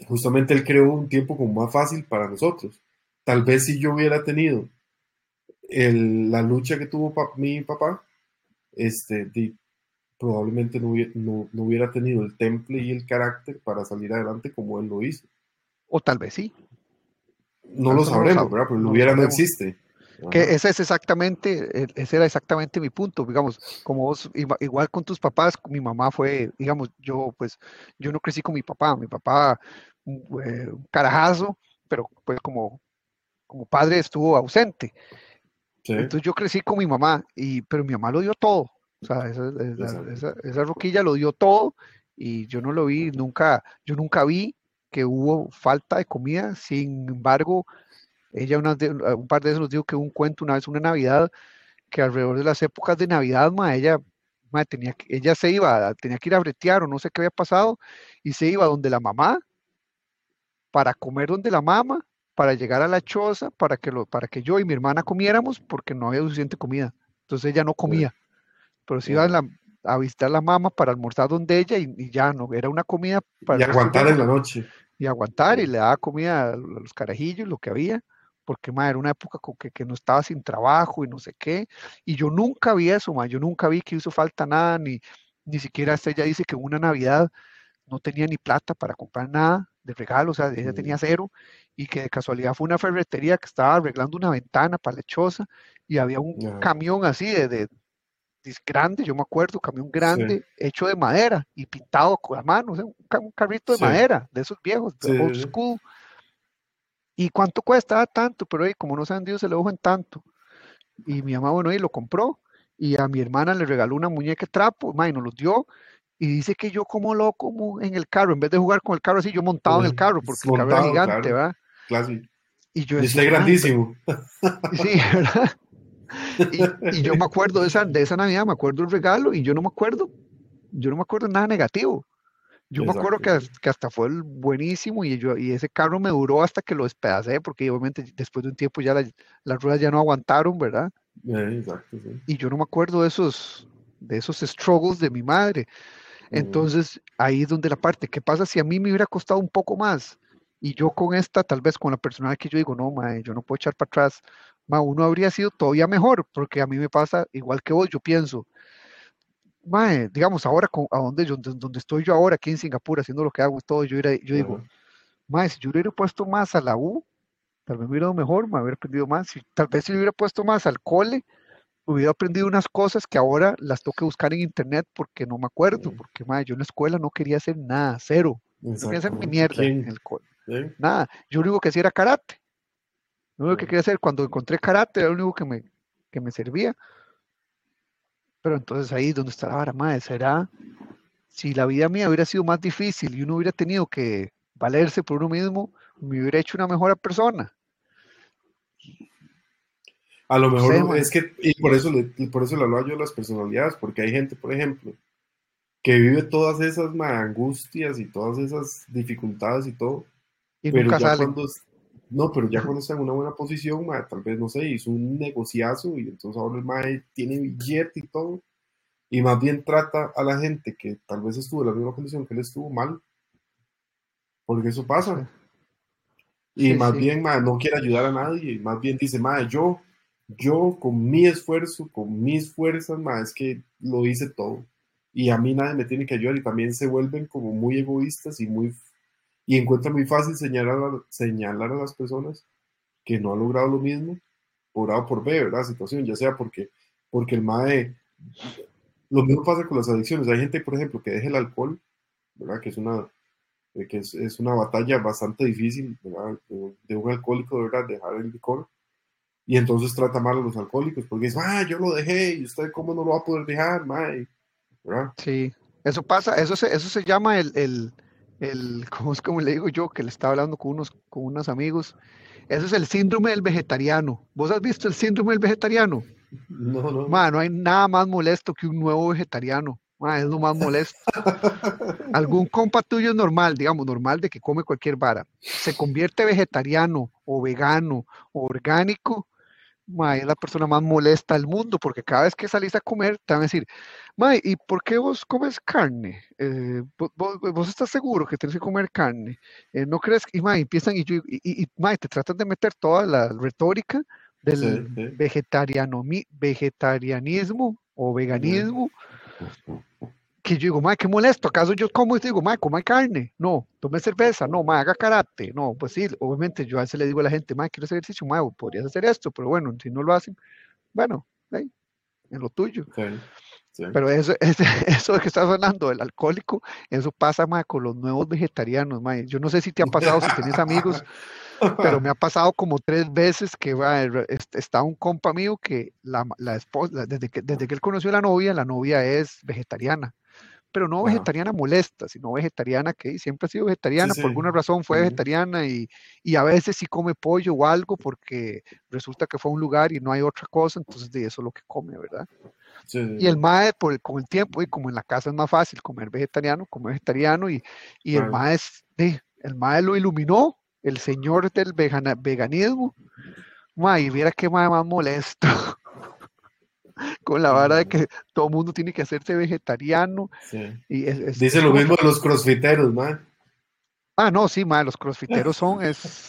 justamente él creó un tiempo como más fácil para nosotros. Tal vez si yo hubiera tenido el, la lucha que tuvo mi papá, este, probablemente no hubiera, tenido el temple y el carácter para salir adelante como él lo hizo. O tal vez sí. No lo sabremos, ¿verdad? Pero lo hubiera no existe. Que ese es exactamente, e, ese era exactamente mi punto, digamos, como vos, igual con tus papás, mi mamá fue, digamos, yo pues, yo no crecí con mi papá, mi papá, un eh, carajazo, pero pues como, como padre estuvo ausente. Entonces yo crecí con mi mamá, y, pero mi mamá lo dio todo, o sea, esa, esa, roquilla lo dio todo y yo no lo vi, nunca, yo nunca vi que hubo falta de comida, sin embargo, ella un par de veces nos dijo que hubo un cuento una vez, una Navidad, que alrededor de las épocas de Navidad, ma, ella, tenía, ella se iba, tenía que ir a bretear o no sé qué había pasado, y se iba donde la mamá, para comer donde la mamá, para llegar a la choza, para que, lo, para que yo y mi hermana comiéramos, porque no había suficiente comida. Entonces ella no comía pero si iba a, visitar a la mamá para almorzar donde ella y, ya no, era una comida para... Y aguantar en la noche. Y aguantar y le daba comida a los carajillos, lo que había, porque ma, era una época con que, que, no estaba sin trabajo y no sé qué, y yo nunca vi eso, ma, yo nunca vi que hizo falta nada, ni, ni siquiera hasta ella dice que una Navidad no tenía ni plata para comprar nada de regalo, o sea, ella tenía cero, y que de casualidad fue una ferretería que estaba arreglando una ventana para lechosa, y había un camión así de, de, grande, yo me acuerdo, camión grande, hecho de madera y pintado la mano, sea, un, carrito de madera, de esos viejos, de old school. ¿Y cuánto cuesta? Ah, tanto, pero ahí, como no se han vendido, se le en tanto. Y mi mamá, bueno, ahí lo compró, y a mi hermana le regaló una muñeca de trapo, y nos lo dio, y dice que yo como loco como en el carro, en vez de jugar con el carro así, yo montado en el carro, porque el carro era gigante, ¿verdad? Y yo decía, grandísimo. Sí, ¿verdad? Y, yo me acuerdo de esa, de esa Navidad, me acuerdo el regalo y yo no me acuerdo, yo no me acuerdo nada negativo. Yo me acuerdo que, que, hasta fue buenísimo y, yo, y ese carro me duró hasta que lo despedacé, porque obviamente después de un tiempo ya las ruedas ya no aguantaron, ¿verdad? exacto, sí. Y yo no me acuerdo de esos, de esos struggles de mi madre. Entonces, ahí es donde la parte, ¿qué pasa si a mí me hubiera costado un poco más? Y yo con esta, tal vez con la personal que yo digo, no, madre, yo no puedo echar para atrás, uno habría sido todavía mejor, porque a mí me pasa igual que vos, yo pienso, mae, digamos, ahora a donde, yo, donde estoy yo ahora, aquí en Singapur, haciendo lo que hago y todo, yo, yo digo, mae, si yo hubiera puesto más a la U, tal vez me hubiera ido mejor, me hubiera aprendido más, si, tal vez si hubiera puesto más al cole, hubiera aprendido unas cosas que ahora las tengo que buscar en internet porque no me acuerdo, porque mae, yo en la escuela no quería hacer nada, cero, no quería hacer mi mierda en el cole, nada, yo lo único que hacía era karate, lo único que quería hacer cuando encontré karate era lo único que me, que me servía. Pero entonces ahí es donde está la vara, madre, será si la vida mía hubiera sido más difícil y uno hubiera tenido que valerse por uno mismo, me hubiera hecho una mejor persona. A lo mejor es que, y por eso, por eso le hablo yo de las personalidades, porque hay gente, por ejemplo, que vive todas esas angustias y todas esas dificultades y todo, y pero ya cuando, no, pero ya cuando está en una buena posición, tal vez, no sé, hizo un negociazo y entonces ahora el mae tiene billete y todo. Y más bien trata a la gente que tal vez estuvo en la misma condición que él estuvo mal. Porque eso pasa. Y más bien, mae, no quiere ayudar a nadie. Y más bien dice, mae, yo, yo con mi esfuerzo, con mis fuerzas, mae, es que lo hice todo. Y a mí nadie me tiene que ayudar. Y también se vuelven como muy egoístas y muy y encuentra muy fácil señalar a, señalar a las personas que no han logrado lo mismo por A o por B, ¿verdad? Situación, ya sea porque, porque el MAE, lo mismo pasa con las adicciones. Hay gente, por ejemplo, que deja el alcohol, ¿verdad? Que es una, eh, que es, es una batalla bastante difícil, ¿verdad? De, un alcohólico, ¿verdad? Dejar el licor. Y entonces trata mal a los alcohólicos porque es, ah, yo lo dejé y usted cómo no lo va a poder dejar, mae, ¿verdad? Sí, eso pasa, eso se, eso se llama el, el el, ¿cómo es como le digo yo? Que le estaba hablando con unos, con unos amigos. Eso es el síndrome del vegetariano. ¿Vos has visto el síndrome del vegetariano? No, no. no hay nada más molesto que un nuevo vegetariano. es lo más molesto. Algún compa tuyo es normal, digamos, normal de que come cualquier vara. Se convierte vegetariano o vegano o orgánico es la persona más molesta del mundo, porque cada vez que salís a comer te van a decir, Mae, ¿y por qué vos comes carne? Eh, vos, estás seguro que tienes que comer carne? Eh, ¿No crees? Y mae, empiezan y, y, te tratan de meter toda la retórica del Vegetariano, vegetarianismo o veganismo que yo digo, madre, qué molesto, ¿acaso yo como y digo, madre, coma carne? No, tome cerveza, no, madre, haga karate, no, pues sí, obviamente yo a veces le digo a la gente, madre, quiero hacer ejercicio, madre, podrías hacer esto, pero bueno, si no lo hacen, bueno, en lo tuyo. Pero eso, eso que estás hablando del alcohólico, eso pasa, madre, con los nuevos vegetarianos, madre. Yo no sé si te ha pasado, si tienes amigos, pero me ha pasado como tres veces que va, está un compa mío que la, la esposa, desde que, desde que él conoció a la novia, la novia es vegetariana pero no vegetariana molesta, sino vegetariana que siempre ha sido vegetariana, por alguna razón fue vegetariana y, y, a veces sí come pollo o algo porque resulta que fue a un lugar y no hay otra cosa, entonces de eso es lo que come, ¿verdad? y el MAE, por el, con el tiempo, y como en la casa es más fácil comer vegetariano, comer vegetariano, y, y el MAE el MAE lo iluminó, el señor del veganismo, MAE, y viera qué MAE más molesto. con la vara de que todo el mundo tiene que hacerse vegetariano. Y Dice lo mismo de los crossfiteros, man. Ah, no, sí, ma, los crossfiteros son, es...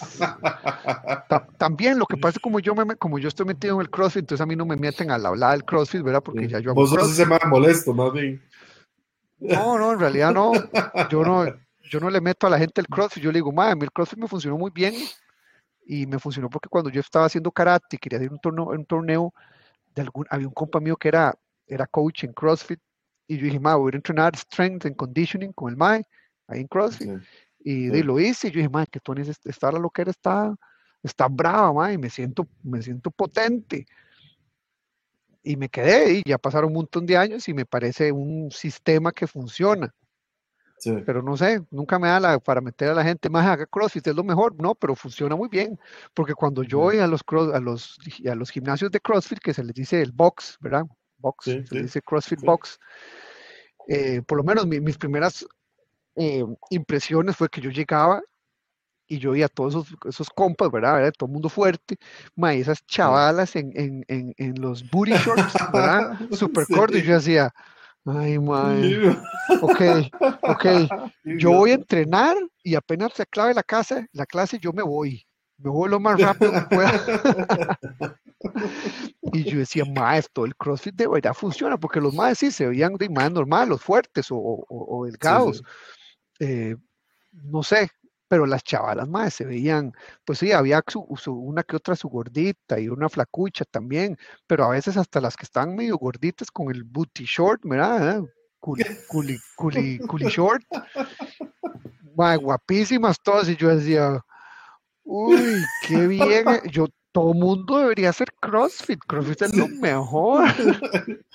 también lo que pasa es como yo, me, como yo estoy metido en el crossfit, entonces a mí no me meten a la hablada del crossfit, ¿verdad? Porque ya yo hago Vos sos ese más molesto, más bien. No, no, en realidad no. Yo no, yo no le meto a la gente el crossfit, yo le digo, ma, a mí el crossfit me funcionó muy bien y me funcionó porque cuando yo estaba haciendo karate, quería hacer un torneo, un torneo de algún, había un compa mío que era, era coach en CrossFit y yo dije, ma, voy a entrenar strength and conditioning con el MAE ahí en CrossFit. Y, lo hice y yo dije, ma, que Tony está la loquera está, está brava, ma, y me siento, me siento potente. Y me quedé y ya pasaron un montón de años y me parece un sistema que funciona. Pero no sé, nunca me da la, para meter a la gente más haga CrossFit, es lo mejor, no, pero funciona muy bien, porque cuando yo voy a los, a los, a los gimnasios de CrossFit, que se les dice el box, ¿verdad? Box, se les dice CrossFit Box, eh, por lo menos mis primeras eh, impresiones fue que yo llegaba y yo veía a todos esos, esos compas, ¿verdad? Todo el mundo fuerte, ma, esas chavalas en, en, en, en los booty shorts, ¿verdad? Super cortos, y yo decía, Ay, madre. Ok, ok. Yo voy a entrenar y apenas se acabe la casa, la clase, yo me voy. Me voy lo más rápido que pueda. y yo decía, maestro, el CrossFit de verdad funciona, porque los más sí se veían de más normal, los fuertes o, o, delgados. Eh, no sé, pero las chavalas más se veían, pues sí, había una que otra su gordita y una flacucha también, pero a veces hasta las que están medio gorditas con el booty short, ¿verdad? Culi, culi, culi, short, guapísimas todas, y yo decía, uy, qué bien, eh, yo, todo mundo debería hacer CrossFit, CrossFit es lo mejor.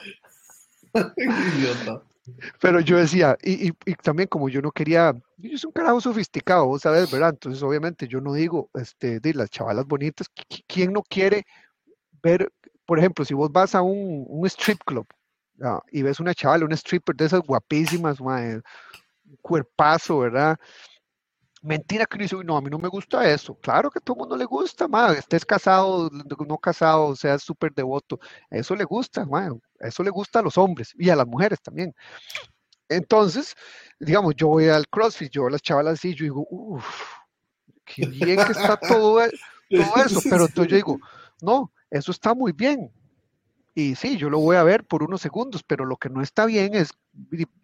Idiota. Pero yo decía, y, y, también como yo no quería, yo soy un carajo sofisticado, vos sabes, ¿verdad? Entonces, obviamente, yo no digo, este, de las chavalas bonitas, ¿quién no quiere ver, por ejemplo, si vos vas a un, strip club y ves una chavala, una stripper de esas guapísimas, un cuerpazo, ¿verdad? Mentira que dice, no, a mí no me gusta eso. Claro que a todo el mundo le gusta, ma, estés casado, no casado, seas súper devoto. Eso le gusta, ma, eso le gusta a los hombres y a las mujeres también. Entonces, digamos, yo voy al CrossFit, yo a las chavalas así, yo digo, uff, qué bien que está todo, e-, todo eso. Pero entonces yo digo, no, eso está muy bien. Y sí, yo lo voy a ver por unos segundos, pero lo que no está bien es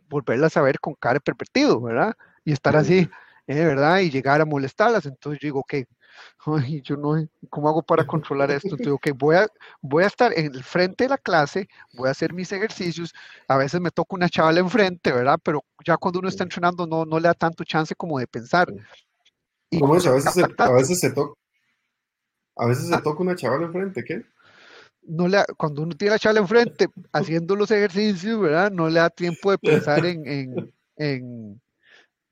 volverlas a ver con cara pervertido, ¿verdad? Y estar así ¿eh? ¿verdad? Y llegar a molestarlas. Entonces yo digo, ok, ay, yo no, ¿cómo hago para controlar esto? Entonces, ok, voy a, voy a estar en el frente de la clase, voy a hacer mis ejercicios, a veces me toca una chavala enfrente, ¿verdad? Pero ya cuando uno está entrenando no, no le da tanto chance como de pensar. Y ¿Cómo es? A veces, se, a veces se toca. A veces se toca una chavala enfrente, ¿qué? No le, cuando uno tiene la chavala enfrente haciendo los ejercicios, ¿verdad? No le da tiempo de pensar en, en, en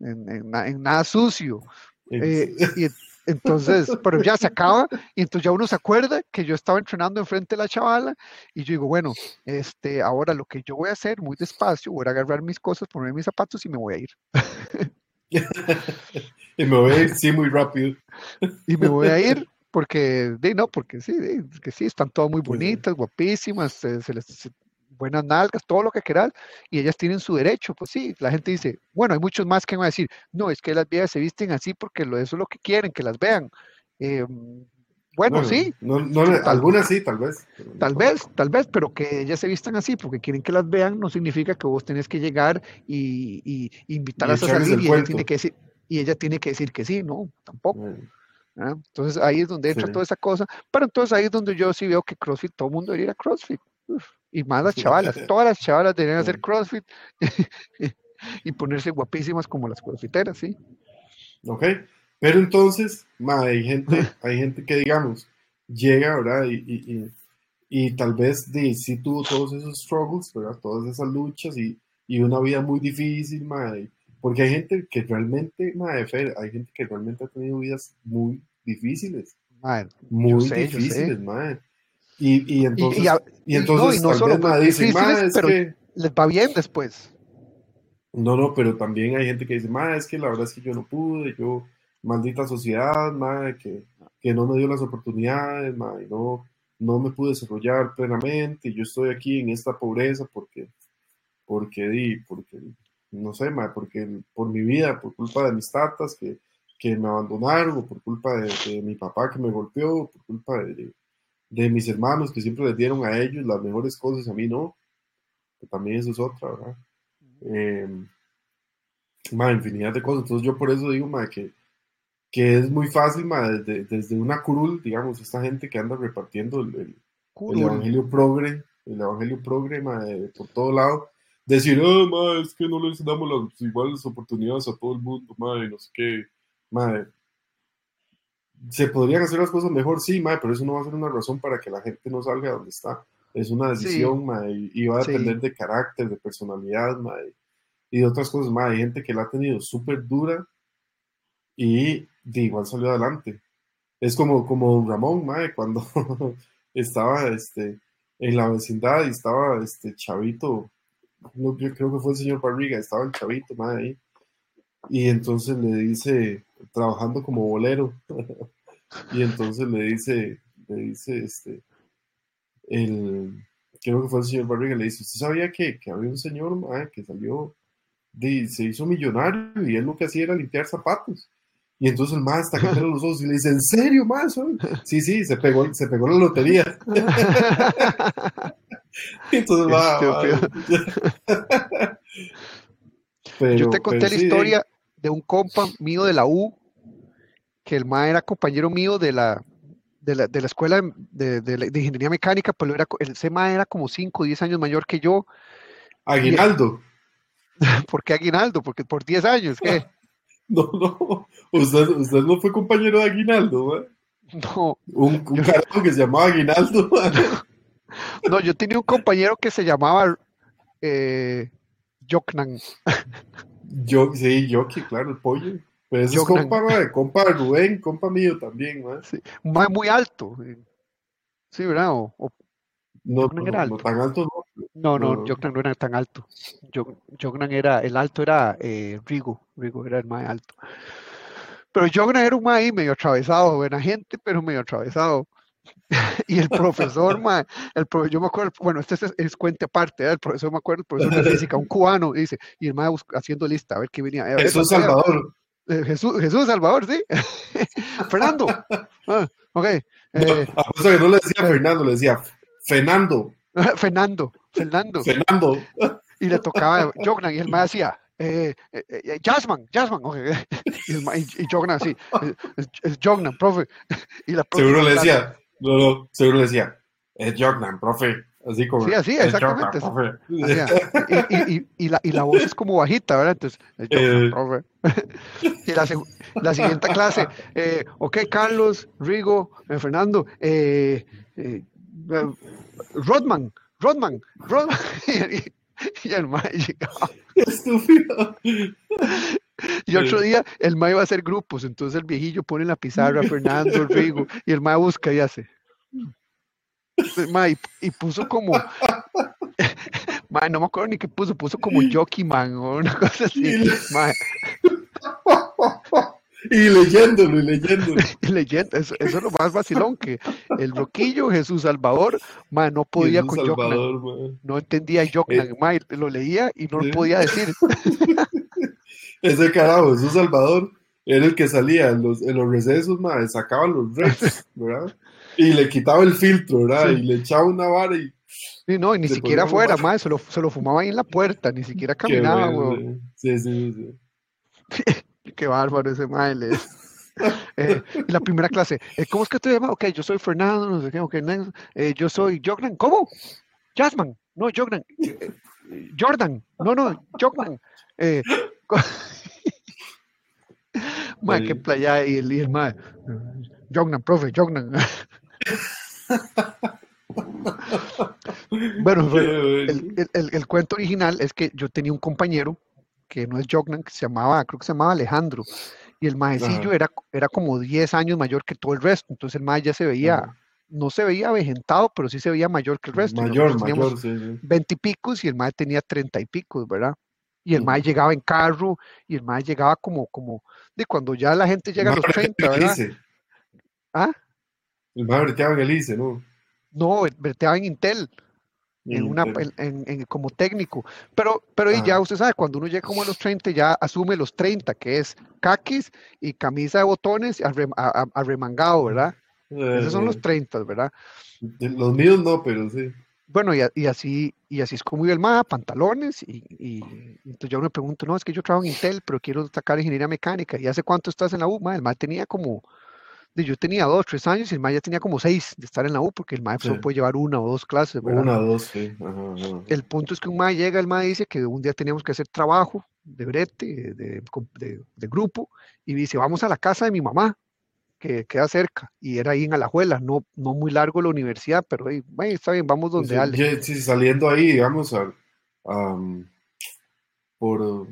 en, nada sucio. Eh, y entonces, pero ya se acaba y entonces ya uno se acuerda que yo estaba entrenando enfrente de la chavala y yo digo, bueno, este, ahora lo que yo voy a hacer muy despacio, voy a agarrar mis cosas, poner mis zapatos y me voy a ir. y me voy a ir, sí, muy rápido. y me voy a ir porque, no, porque sí, que sí, están todas muy bonitas, guapísimas, se, les, buenas nalgas, todo lo que quieras, y ellas tienen su derecho. Pues sí, la gente dice, bueno, hay muchos más que van a decir, no, es que las viejas se visten así porque eso es lo que quieren, que las vean. Eh, bueno, sí. No, algunas sí, tal vez. Tal vez, tal vez, pero que ellas se vistan así porque quieren que las vean no significa que vos tenés que llegar y, y invitarlas a salir y ella, tiene que decir, y ella tiene que decir que sí, no, tampoco. ¿ah? Entonces ahí es donde entra toda esa cosa, pero entonces ahí es donde yo sí veo que CrossFit, todo el mundo debería ir a CrossFit y más las chavalas, todas las chavalas deberían hacer CrossFit y ponerse guapísimas como las crossfiteras, ¿sí? Ok, pero entonces, hay gente, hay gente que digamos, llega, ¿verdad? Y, y, tal vez sí tuvo todos esos struggles, ¿verdad? Todas esas luchas y, una vida muy difícil, madre. Porque hay gente que realmente, madre, hay gente que realmente ha tenido vidas muy difíciles. muy difíciles, madre. Y, entonces, y, entonces no, solo dicen, es pero que... les va bien después. No, no, pero también hay gente que dice, ma, es que la verdad es que yo no pude, yo, maldita sociedad, ma, que, que no me dio las oportunidades, ma, y no, no me pude desarrollar plenamente, yo estoy aquí en esta pobreza porque, porque di, porque, no sé, ma, porque por mi vida, por culpa de mis tatas, que, que me abandonaron, o por culpa de, mi papá que me golpeó, por culpa de, de, mis hermanos que siempre les dieron a ellos las mejores cosas, a mí no, que también eso es otra, ¿verdad? Eh, infinidad de cosas, entonces yo por eso digo, ma, que, que es muy fácil, ma, desde, desde, una curul, digamos, esta gente que anda repartiendo el, el, evangelio progre, el evangelio progre, ma, por todo lado, decir, oh, ma, es que no les damos las iguales oportunidades a todo el mundo, ma, y no sé qué, madre, se podrían hacer las cosas mejor, sí, madre, pero eso no va a ser una razón para que la gente no salga de donde está. Es una decisión, y, va a depender de carácter, de personalidad, madre, y de otras cosas, madre. Hay gente que la ha tenido súper dura y de igual salió adelante. Es como, como Ramón, madre, cuando estaba este, en la vecindad y estaba este chavito, yo creo que fue el señor Barriga, estaba el chavito, madre, ahí y entonces le dice, trabajando como bolero, y entonces le dice, le dice, este, el, creo que fue el señor Barriga, le dice, ¿usted sabía que, que había un señor que salió, de, se hizo millonario y él lo que hacía era limpiar zapatos? Y entonces el más está cayendo los ojos y le dice, ¿en serio, más? Sí, sí, se pegó, se pegó la lotería. entonces va, Yo te conté la historia de un compa mío de la U, que el ma era compañero mío de la, de la, de la escuela de, de, ingeniería mecánica, pero era, el CMA era como 5 o 10 años mayor que yo. Aguinaldo. ¿Por qué Aguinaldo? Porque por 10 años, ¿qué? No, no. Usted, usted no fue compañero de Aguinaldo, ¿eh? No. Un, un carajo que se llamaba Aguinaldo. No, yo tenía un compañero que se llamaba eh, Joknan. Yo, sí, Yoki, claro, el pollo. Pero ese es compa, compa Rubén, compa mío también, ¿no? Sí. muy alto. Sí, ¿verdad? O, no, no, era alto. no, tan alto no. No, no, no, no era tan alto. Jognan era, el alto era eh, Rigo, Rigo era el más alto. Pero Jognan era un ahí medio atravesado, buena gente, pero medio atravesado. y el profesor, ma, el yo me acuerdo, bueno, este es, es cuente aparte, ¿eh? el profesor me acuerdo, el profesor de física, un cubano, dice, y el ma haciendo lista, a ver qué venía. Jesús Salvador. Eh, Jesús, Jesús Salvador, sí. Fernando. Ah, ok. Eh, no, que no le decía Fernando, le decía Fernando. Fernando, Fernando. Fernando. Y le tocaba Jognan, y el ma decía, eh, eh, eh, Jasmine, Jasmine, okay. y, y, y Jognan así, es, es Jognan, profe. Y la profe Seguro le decía, no, no, seguro decía, es Jordan, profe. Así como. Sí, así, exactamente. Jordan, y, y, y, la, y la voz es como bajita, ¿verdad? Entonces, es Jordan, eh... profe. y la, la, siguiente clase, eh, ok, Carlos, Rigo, eh, Fernando, eh, eh, Rodman, Rodman, Rodman. y el mae llegaba. Estúpido. Y otro día el mae va a hacer grupos, entonces el viejillo pone en la pizarra Fernando, Rigo, y el mae busca y hace. Mae, y, puso como. mae, no me acuerdo ni qué puso, puso como Jockey Man o una cosa así. Mae. Y leyéndolo, y leyéndolo. y leyendo, eso, eso, es lo más vacilón, que el roquillo Jesús Salvador, ma, no podía Jesús con Salvador, No entendía Joknan, eh. lo leía y no lo podía decir. Ese carajo, Jesús Salvador, era el que salía en los, en los recesos, ma, sacaba los reps, ¿verdad? Y le quitaba el filtro, ¿verdad? Y le echaba una vara y... Sí, no, y ni siquiera fuera, ma, se lo, se lo fumaba ahí en la puerta, ni siquiera caminaba, güey. Sí, sí, sí. Qué bárbaro ese maile. Eh, la primera clase, eh, ¿cómo es que te llamas? Ok, yo soy Fernando, no sé qué, ok, eh, yo soy Jognan, ¿cómo? Jasmine, no, Jognan, eh, Jordan, no, no, Jognan. Ma, qué playa y el, y el Jognan, profe, Jognan. bueno, el, el, el, cuento original es que yo tenía un compañero que no es Jognan, que se llamaba, creo que se llamaba Alejandro, y el maecillo era, era como 10 años mayor que todo el resto, entonces el mae ya se veía, no se veía avejentado, pero sí se veía mayor que el resto. Mayor, mayor, sí, 20 y picos y el mae tenía 30 y picos, ¿verdad? Y el mae llegaba en carro y el mae llegaba como, como, cuando ya la gente llega a los 30, ¿verdad? ¿Ah? El mae breteaba en el ICE, ¿no? No, breteaba en Intel. en una, en, en- como técnico. Pero, pero y Ah. ya usted sabe, cuando uno llega como a los 30, ya asume los 30, que es caquis y camisa de botones arremangado, ¿verdad? Esos son los eh, 30, ¿verdad? de- los míos no, pero sí. Bueno, y así, y así es como iba el MA, pantalones, y, y- entonces yo me pregunto, no, es que yo trabajo en Intel, pero quiero sacar ingeniería mecánica, ¿y hace cuánto estás en la U? Ma? El MA tenía como, yo tenía dos, tres años, y el MA ya tenía como seis de estar en la U, porque el MA solo Sí. puede llevar una o dos clases, ¿verdad? Una, dos, sí. Ajá, ajá. El punto es que un MA llega, el MA dice que un día teníamos que hacer trabajo de brete, de, de- de- de grupo, y dice, vamos a la casa de mi mamá, que queda cerca, y era ahí en Alajuela, no, no muy largo la universidad, pero ahí, "Bueno, está bien, vamos donde Sí, Ale. sí, saliendo ahí, digamos, am, por,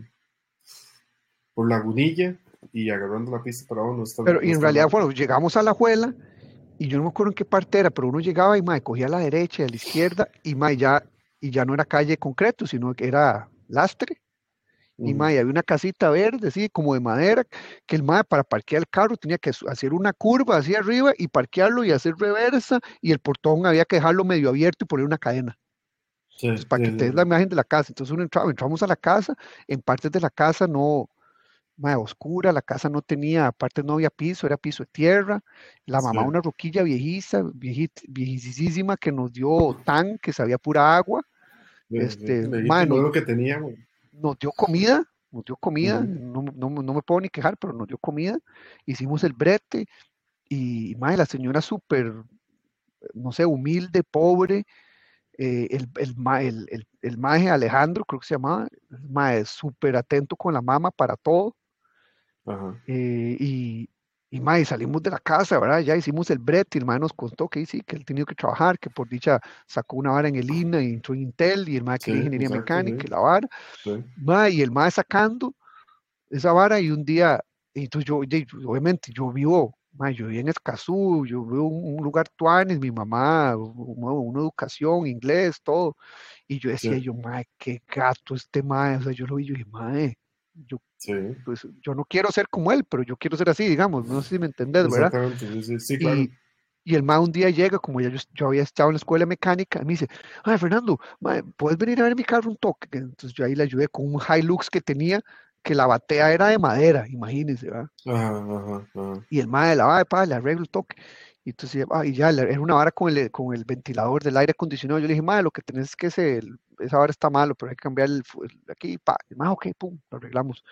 por Lagunilla y agarrando la pista para abajo, no está, Pero no y en realidad, mal. bueno, llegamos a la Juela y yo no me acuerdo en qué parte era, pero uno llegaba y mae, cogía a la derecha y a la izquierda y mae, ya, y ya no era calle concreto, sino que era lastre. Y mae, había una casita verde, así como de madera, que el mae para parquear el carro tenía que hacer una curva hacia arriba y parquearlo y hacer reversa, y el portón había que dejarlo medio abierto y poner una cadena. Sí, Entonces, para sí, que te des sí. la imagen de la casa. Entonces uno entraba, entramos a la casa, en partes de la casa no, mae, oscura, la casa no tenía, aparte no había piso, era piso de tierra. La mamá, una roquilla viejiza, viejit- viejísima que nos dio tan, que sabía pura agua. Este, Legítimo mae, nos, lo que teníamos. Nos dio comida, nos dio comida, no, no- no me puedo ni quejar, pero nos dio comida. Hicimos el brete y, mae, la señora súper, no sé, humilde, pobre. eh, el, el, el, el, el maje Alejandro, creo que se llamaba, súper atento con la mamá para todo. Ajá. eh, y, y mae, salimos de la casa, ¿verdad? Ya hicimos el brete y el mae nos contó que sí, que él tenía que trabajar, que por dicha sacó una vara en el INA y entró en Intel y el mae Sí, quería ingeniería mecánica sí. y la vara. Sí. Mae, y el mae sacando esa vara y un día, y entonces yo, de- obviamente, yo vivo, mae, yo vivo en Escazú, yo vivo en un lugar tuanes, mi mamá, una, una educación, inglés, todo. Y yo decía, Sí. yo, mae, qué gato este mae, o sea, yo lo vi, yo dije, mae, yo, Sí. pues, yo no quiero ser como él, pero yo quiero ser así, digamos, no sé si me entendés, ¿verdad? Exactamente. Sí, sí, sí, claro. Y, y el mae un día llega, como ya yo, yo había estado en la escuela de mecánica, y me dice, ay, Fernando, mae, ¿puedes venir a ver mi carro un toque? Entonces yo ahí le ayudé con un Hilux que tenía, que la batea era de madera, imagínense, ¿verdad? Ajá, ajá, ajá. Y el mae la va, pa, le arreglo el toque. Y entonces, ah, y ya, era una vara con el, con el ventilador del aire acondicionado. Yo le dije, mae, lo que tenés es que ese, esa vara está malo, pero hay que cambiar el, aquí, pa. Y, mae, ok, pum, lo arreglamos.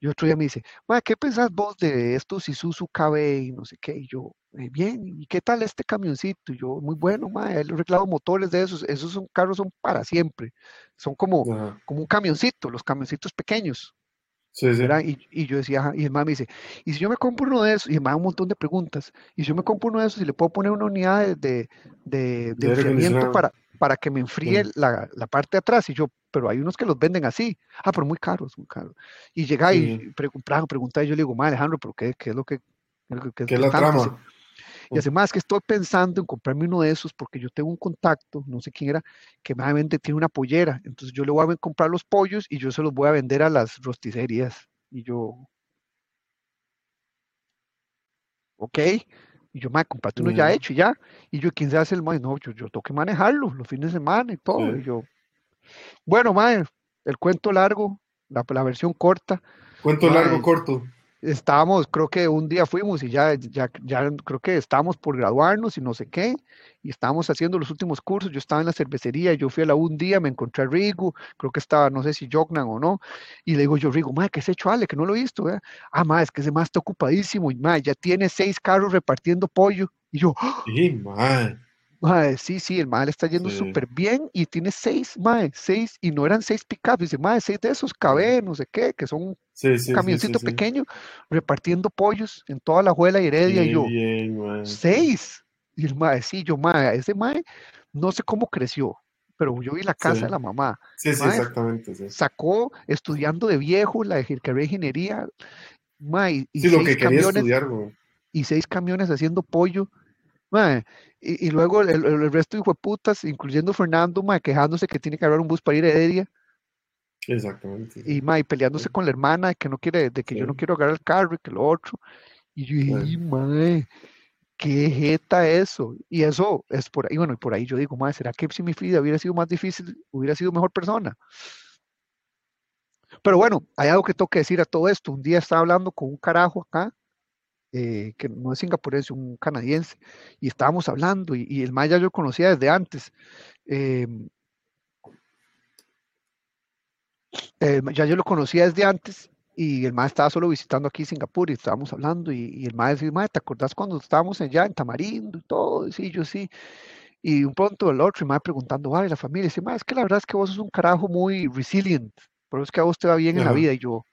Y otro día me dice, mae, ¿qué pensás vos de estos Isuzu KB y no sé qué? Y yo, "Eh, bien, ¿y qué tal este camioncito? Y yo, muy bueno, mae, he arreglado motores de esos. Esos son carros, son para siempre. Son como, como un camioncito, los camioncitos pequeños. Sí, sí. ¿verdad? Y, y yo decía, ajá, y el mae me dice, ¿y si yo me compro uno de esos? Y el mae un montón de preguntas, ¿y si yo me compro uno de esos y le puedo poner una unidad de, de, de- para, para que me enfríe la, la parte de atrás? Y yo, pero hay unos que los venden así. Ah, pero muy caros, muy caros. Y llega y Sí. pregunta, pregunta, y yo le digo, mae Alejandro, ¿pero qué, qué es lo que, qué qué es ¿Qué es la tanto?" Dice, trama? Y hace más que estoy pensando en comprarme uno de esos porque yo tengo un contacto, no sé quién era, que vende, tiene una pollera. Entonces yo le voy a comprar los pollos y yo se los voy a vender a las rosticerías. Y yo, ok. Y yo, me comprate uno ya Mm. hecho y ya. Y yo, ¿quién se hace el mae? No, yo, yo tengo que manejarlo los fines de semana y todo. Y yo, bueno, mae, el cuento largo, la, la versión corta. Cuento largo, corto. Estábamos, creo que un día fuimos y ya, ya, creo que estábamos por graduarnos y no sé qué, y estábamos haciendo los últimos cursos, yo estaba en la cervecería, yo fui a la un día, me encontré a Rigo, creo que estaba, no sé si Jognan o no, y le digo yo, Rigo, madre, ¿qué se hecho Ale? Que no lo he visto. Ah, madre, es que ese más está ocupadísimo, y madre, ya tiene seis carros repartiendo pollo, y yo. Sí, mae. sí, sí, el madre le está yendo Sí. súper bien, y tiene seis, madre, seis, y no eran seis pickups, dice, madre, seis de esos KB, no sé qué, que son Sí, sí, sí, camioncito pequeño repartiendo pollos en toda la juela y heredia. Y yo, bien, mae. seis. Y el mae, sí, yo, mae, ese mae, no sé cómo creció, pero yo vi la casa Sí. de la mamá. Sí, sí, Mae, exactamente, sí. sacó estudiando de viejo la de ingeniería, mae, y Sí, lo seis que quería camiones, estudiar, y seis camiones haciendo pollo. Mae, y, y luego el, el- el resto de putas, incluyendo Fernando, mae, quejándose que tiene que agarrar un bus para ir a Heredia. Exactamente. y, ma, y peleándose Sí. con la hermana de que no quiere, de que yo no quiero agarrar el carro y que lo otro. Y yo dije, Sí. "Ay, mae, qué jeta eso. Y eso es por ahí, bueno, y por ahí yo digo, madre, ¿será que si mi vida hubiera sido más difícil, hubiera sido mejor persona? Pero bueno, hay algo que tengo que decir a todo esto. Un día estaba hablando con un carajo acá, eh, que no es singapurés, un canadiense, y estábamos hablando, y, el maya yo conocía desde antes. Em, ya yo lo conocía desde antes, y el maestro estaba solo visitando aquí Singapur y estábamos hablando y, el maestro decía, ¿te acordás cuando estábamos allá en Tamarindo y todo? Y sí, yo sí. Y un pronto el otro, y me preguntando, vale, la familia, dice, es que la verdad es que vos sos un carajo muy resilient, por eso es que a vos te va bien en la vida. Y yo,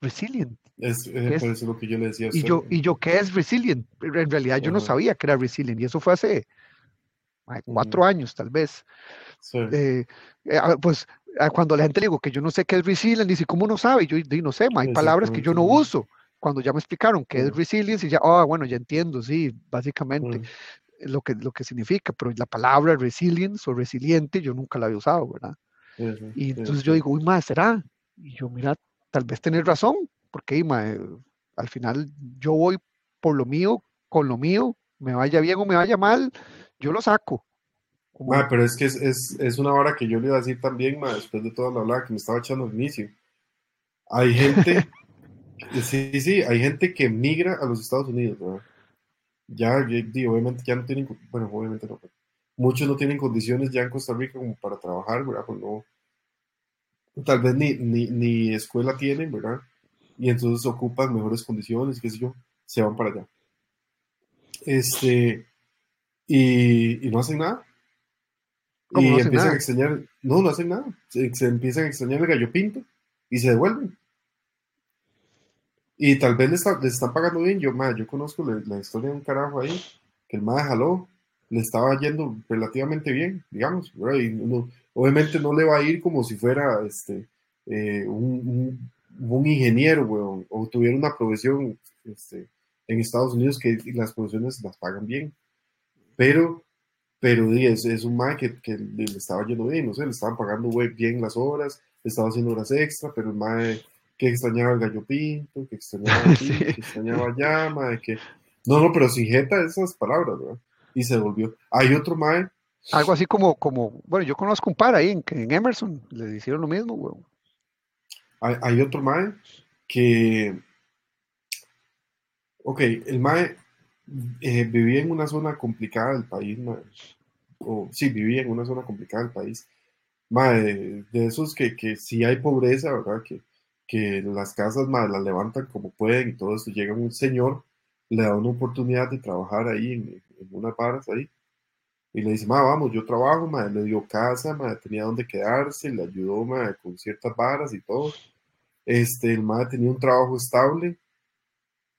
resilient. Es, eh, es? Por eso lo que yo le decía. y yo, y yo, ¿qué es resilient? En realidad yo no sabía que era resilient y eso fue hace cuatro años tal vez. Eh, eh, pues cuando la gente le digo que yo no sé qué es resilience, dice, ¿cómo no sabe? Yo no sé, hay palabras que yo no uso. Cuando ya me explicaron qué es resilience, y ya, ah, bueno, ya entiendo, sí, básicamente lo, que, lo que significa, pero la palabra resilience o resiliente yo nunca la había usado, ¿verdad? y entonces yo digo, uy, más, ¿será? Y yo, mira, tal vez tenés razón, porque al final yo voy por lo mío, con lo mío, me vaya bien o me vaya mal, yo lo saco pero es que es, es, es, una hora que yo le iba a decir también, después de toda la hablada que me estaba echando al inicio. Hay gente, sí, sí, hay gente que migra a los Estados Unidos, ¿verdad? Ya, obviamente ya no tienen, bueno, obviamente no, muchos no tienen condiciones ya en Costa Rica como para trabajar, ¿verdad? Pues no, tal vez ni, ni, ni escuela tienen, ¿verdad? Y entonces ocupan mejores condiciones, qué sé yo, se van para allá. Este, y, y no hacen nada y empiezan a extrañar, no, no hacen nada, se, empiezan a extrañar el gallo pinto y se devuelven. Y tal vez les, están pagando bien. Yo, yo conozco la, historia de un carajo ahí, que el madre jaló, le estaba yendo relativamente bien, digamos. Y obviamente no le va a ir como si fuera este, eh, un, un, ingeniero, o tuviera una profesión este, en Estados Unidos que las profesiones las pagan bien. Pero pero es, es un mae que, que, le estaba yendo bien, no sé, le estaban pagando bien las horas, le estaba haciendo horas extra, pero el mae que extrañaba el gallo pinto, que extrañaba aquí, que extrañaba llama, que... No, no, pero sin jeta esas palabras, ¿verdad? Y se volvió. Hay otro mae. Algo así como, como, bueno, yo conozco un par ahí en, en Emerson, le hicieron lo mismo, güey. Hay, otro mae que... Ok, el mae eh, vivía en una zona complicada del país, o sí, vivía en una zona complicada del país, de, esos que, que si hay pobreza, ¿verdad? Que, que las casas más las levantan como pueden y todo esto, llega un señor, le da una oportunidad de trabajar ahí en, en unas varas ahí, y le dice, ma, vamos, yo trabajo, ma, le dio casa, ma, tenía donde quedarse, le ayudó, ma, con ciertas varas y todo. Este, el ma tenía un trabajo estable,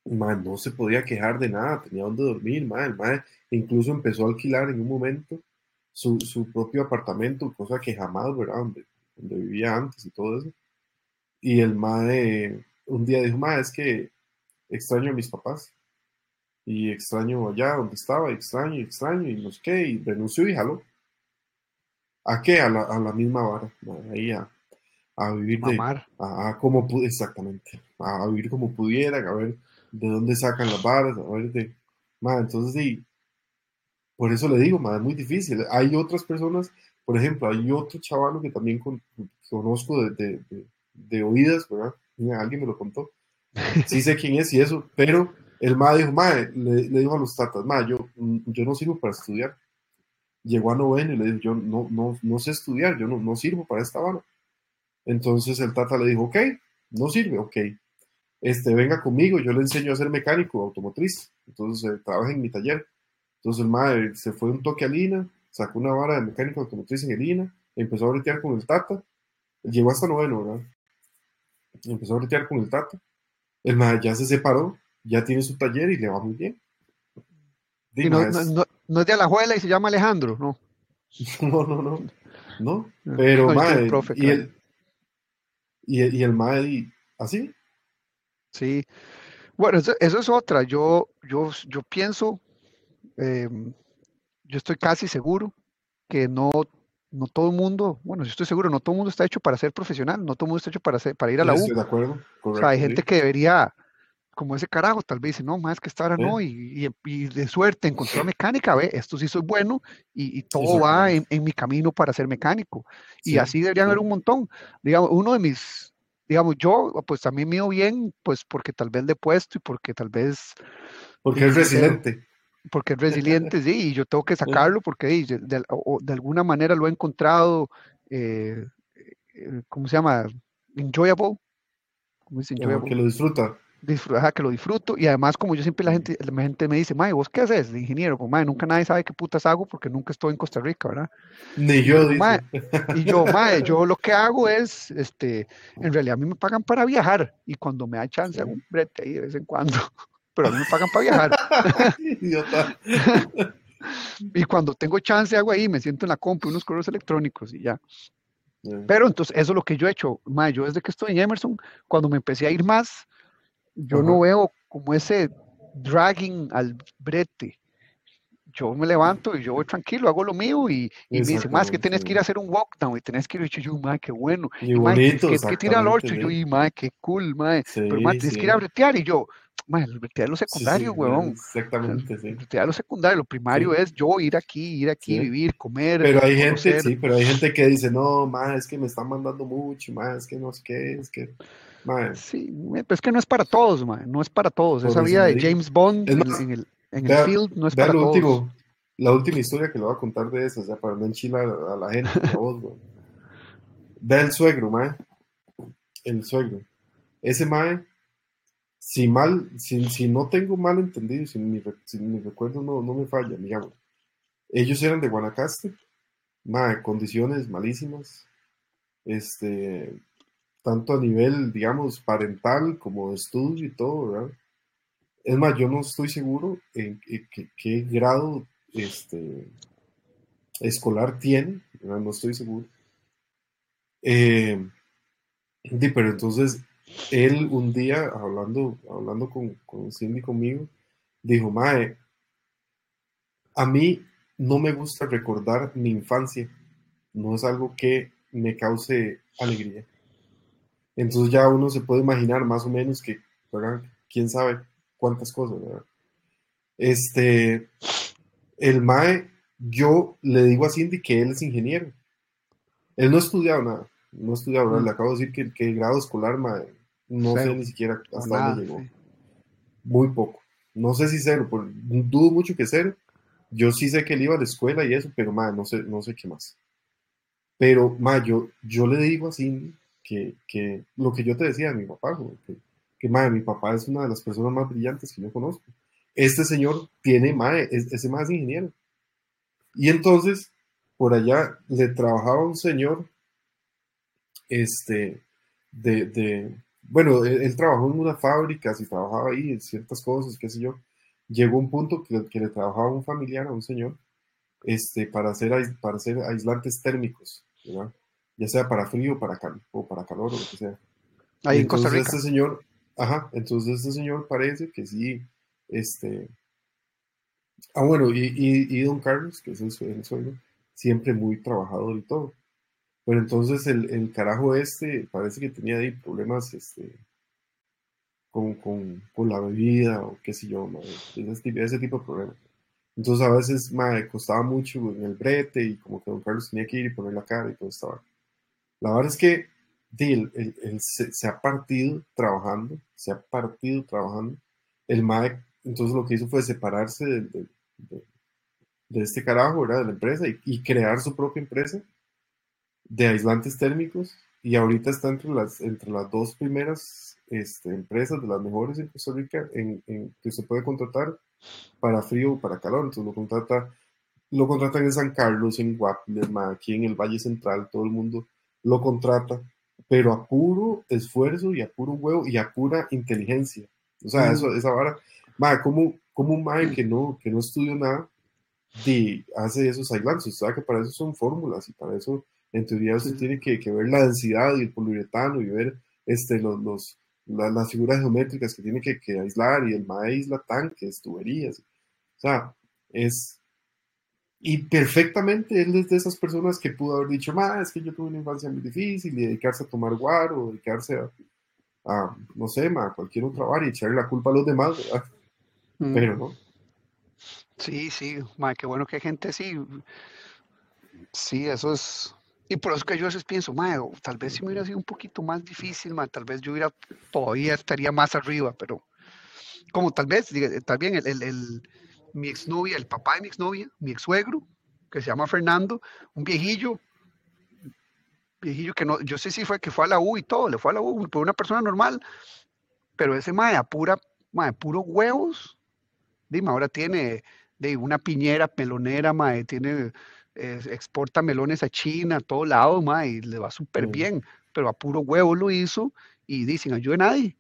no se podía quejar de nada, tenía donde dormir, el incluso empezó a alquilar en un momento su, propio apartamento, cosa que jamás, ¿verdad? Donde, donde vivía antes y todo eso. Y el madre un día dijo, madre, es que extraño a mis papás. Y extraño allá donde estaba, extraño, extraño, y no sé qué, y renunció y jaló. ¿A qué? A la, a la misma vara, ahí a, a vivir de... A, como exactamente, a vivir como pudieran, a ver de dónde sacan las varas, a ver de, entonces sí, por eso le digo, es muy difícil. Hay otras personas, por ejemplo, hay otro chaval que también conozco de, de, oídas, ¿verdad? alguien me lo contó. Sí sé quién es y eso, pero el ma dijo, ma, le, dijo a los tatas, ma, yo, yo no sirvo para estudiar. Llegó a noveno y le dijo, yo no, no, no sé estudiar, yo no, no sirvo para esta vara. Entonces el tata le dijo, ok, no sirve, ok, este, venga conmigo, yo le enseño a ser mecánico automotriz, entonces eh, trabaja en mi taller. Entonces el madre se fue un toque a Lina, sacó una vara de mecánico automotriz en el Lina, empezó a bretear con el Tata, llegó hasta noveno, ¿verdad? Empezó a bretear con el Tata. El madre ya se separó, ya tiene su taller y le va muy bien. no, es... No, no, es de Alajuela y se llama Alejandro, ¿no? No, no, no. No, pero madre, y, el, y, y el madre, así, Sí. Bueno, eso, es otra. Yo, yo, yo pienso, em, yo estoy casi seguro que no, no todo el mundo, bueno, yo estoy seguro, no todo el mundo está hecho para ser profesional, no todo el mundo está hecho para, para ir a la U. de acuerdo. o sea, hay gente que debería, como ese carajo, tal vez dice, no, más que esta hora no, y, y, de suerte encontró mecánica, ve, esto sí soy bueno, y, todo va en, mi camino para ser mecánico. Y así deberían haber un montón. Digamos, uno de mis, digamos, yo, pues también mío bien, pues porque tal vez le he puesto y porque tal vez... Porque es resiliente. Porque es resiliente, sí, y yo tengo que sacarlo porque de, de, alguna manera lo he encontrado, eh, eh, ¿cómo se llama? Enjoyable. ¿Cómo dice enjoyable? Que lo disfruta disfruta, que lo disfruto y además como yo siempre la gente, la gente me dice, Mae, ¿vos qué haces de ingeniero? Como, Mae, nunca nadie sabe qué putas hago porque nunca estoy en Costa Rica, ¿verdad? Ni yo, y yo, Mae, yo lo que hago es, este, en realidad a mí me pagan para viajar y cuando me da chance hago un brete ahí de vez en cuando, pero a mí me pagan para viajar. Idiota. y cuando tengo chance hago ahí, me siento en la compu, unos correos electrónicos y ya. Pero entonces, eso es lo que yo he hecho. Mae, yo desde que estoy en Emerson, cuando me empecé a ir más, yo no veo como ese dragging al brete. Yo me levanto y yo voy tranquilo, hago lo mío y, y me dice, más que tenés que ir a hacer un walkdown y tenés que ir, y yo, madre, qué bueno. Y, bonito, que, que tira al 8, y yo, y madre, qué cool, madre. Pero madre, tienes que ir a bretear y yo, madre, el bretear es lo secundario, huevón. Exactamente, sí. El bretear es lo secundario, lo primario es yo ir aquí, ir aquí, vivir, comer. Pero hay gente, sí, pero hay gente que dice, no, madre, es que me están mandando mucho, madre, es que no sé qué, es que Sí, pero es que no es para todos, no es para todos. Esa vida de James Bond en, el, en el field no es para todos. Último, la última historia que le voy a contar de eso, o sea, para no enchilar a, la gente, Ve el suegro, mae. El suegro. Ese mae, si mal, si, si no tengo mal entendido, si mi, si mi recuerdo no, no me falla, digamos. Ellos eran de Guanacaste, mae, condiciones malísimas. Este, tanto a nivel, digamos, parental como de estudio y todo, ¿verdad? Es más, yo no estoy seguro en, qué grado este, escolar tiene, ¿verdad? no estoy seguro. Eh, pero entonces, él un día, hablando, hablando con, con Cindy conmigo, dijo, Mae, a mí no me gusta recordar mi infancia, no es algo que me cause alegría. Entonces ya uno se puede imaginar más o menos que, ¿verdad? quién sabe cuántas cosas, ¿verdad? Este, el MAE, yo le digo a Cindy que él es ingeniero. Él no ha estudiado nada, no ha estudiado. Mm. Le acabo de decir que, el grado escolar, MAE, no sé ni siquiera hasta dónde llegó. Muy poco. No sé si cero, dudo mucho que cero. Yo sí sé que él iba a la escuela y eso, pero MAE, no sé, no sé qué más. Pero, MAE, yo, yo le digo a Cindy que, lo que yo te decía de mi papá, que, que madre, mi papá es una de las personas más brillantes que yo conozco. Este señor tiene, madre, ese más ingeniero. Y entonces, por allá le trabajaba un señor, este, de, de bueno, él, trabajó en una fábrica, y trabajaba ahí en ciertas cosas, qué sé yo. Llegó un punto que, que le trabajaba un familiar, a un señor, este, para hacer, para hacer aislantes térmicos, ¿verdad? Ya sea para frío para o para calor o lo que sea. Ahí en Costa Rica. Este señor, ajá, entonces este señor parece que sí, este, ah bueno, y, y, Don Carlos, que es el, suegro, siempre muy trabajador y todo. Pero entonces el, el, carajo este parece que tenía ahí problemas, este, con, con, con la bebida o qué sé yo, ese, ese tipo de problemas. Entonces a veces me costaba mucho en el brete y como que don Carlos tenía que ir y poner la cara y todo estaba. La verdad es que él, se, ha partido trabajando, se ha partido trabajando. El MAE, entonces lo que hizo fue separarse de, de, este carajo, ¿verdad? De la empresa y, crear su propia empresa de aislantes térmicos. Y ahorita está entre las, entre las dos primeras este, empresas de las mejores en Costa Rica en, que se puede contratar para frío o para calor. Entonces lo contrata, lo contratan en San Carlos, en Guapiles, aquí en el Valle Central, todo el mundo lo contrata, pero a puro esfuerzo y a puro huevo y a pura inteligencia. O sea, eso, esa vara, ma, como, como un mae que no, que no estudió nada, de, hace esos aislantes, o sea que para eso son fórmulas y para eso en teoría usted tiene que, que, ver la densidad y el poliuretano y ver este, los, los las figuras geométricas que tiene que, que, aislar y el mae aísla tanques, tuberías. O sea, es, y perfectamente él es de esas personas que pudo haber dicho, más es que yo tuve una infancia muy difícil y dedicarse a tomar guaro, dedicarse a, a no sé, ma, a cualquier otra vara y echarle la culpa a los demás, ¿verdad? Mm. Pero no. Sí, sí, ma, qué bueno que hay gente así. Sí, eso es. Y por eso que yo a veces pienso, ma, o tal vez si me hubiera sido un poquito más difícil, ma, tal vez yo hubiera, todavía estaría más arriba, pero como tal vez, eh, también el, el, el- mi exnovia, el papá de mi exnovia, mi ex suegro, que se llama Fernando, un viejillo, viejillo que no, yo sé si fue que fue a la U y todo, le fue a la U, pero una persona normal, pero ese mae pura, mae, puro huevos, dime, ahora tiene de una piñera melonera, mae, tiene, eh, exporta melones a China, a todo lado, mae, y le va súper Mm, bien, pero a puro huevo lo hizo y dicen, ayude a nadie.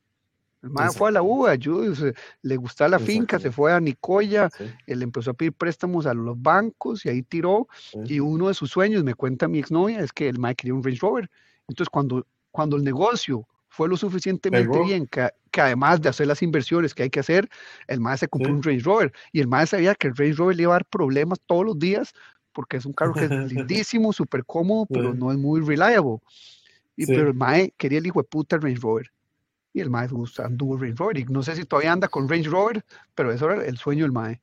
El mae fue a la U, Exactamente. ayude, se- le gustaba la finca, se fue a Nicoya, Sí, él empezó a pedir préstamos a los bancos y ahí tiró. sí, Y uno de sus sueños, me cuenta mi exnovia, es que el mae quería un Range Rover. Entonces, cuando, cuando el negocio fue lo suficientemente bien, que, que además de hacer las inversiones que hay que hacer, el mae se compró Sí. un Range Rover. Y el mae sabía que el Range Rover le iba a dar problemas todos los días, porque es un carro que es lindísimo, súper cómodo, pero no es muy reliable. Y, pero el mae quería el hijo de puta Range Rover. Y el mae anduvo Range Rover. Y no sé si todavía anda con Range Rover, pero eso era el sueño del mae.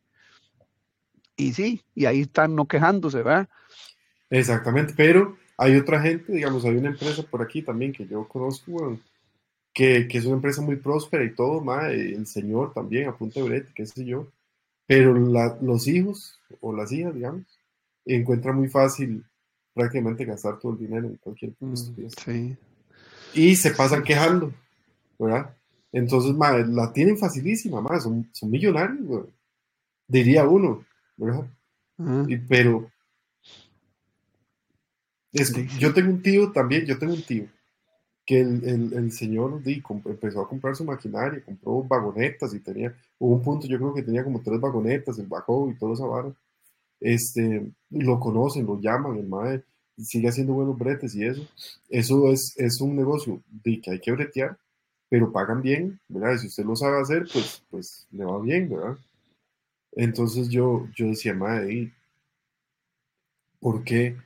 Y sí, y ahí están no quejándose, ¿verdad? Exactamente, pero hay otra gente, digamos, hay una empresa por aquí también que yo conozco, que, que es una empresa muy próspera y todo, ma, el señor también, a punta de brete, qué sé yo, pero la- los hijos o las hijas, digamos, encuentran muy fácil prácticamente gastar todo el dinero en cualquier Mm, estupidez. sí, Y se pasan quejando, ¿verdad? Entonces, ma, la tienen facilísima, ma, son, son millonarios, diría uno, ¿verdad? Y- pero es que yo tengo un tío también, yo tengo un tío que el, el- el señor di, empezó a comprar su maquinaria, compró vagonetas y tenía, hubo un punto, yo creo que tenía como tres vagonetas, el bajó y toda esa vara. Este, lo conocen, lo llaman, el mae sigue haciendo buenos bretes y eso. Eso es, es un negocio di, que hay que bretear, pero pagan bien, ¿verdad? Y si usted lo sabe hacer, pues, pues le va bien, ¿verdad? Entonces yo, yo decía, di, ¿por qué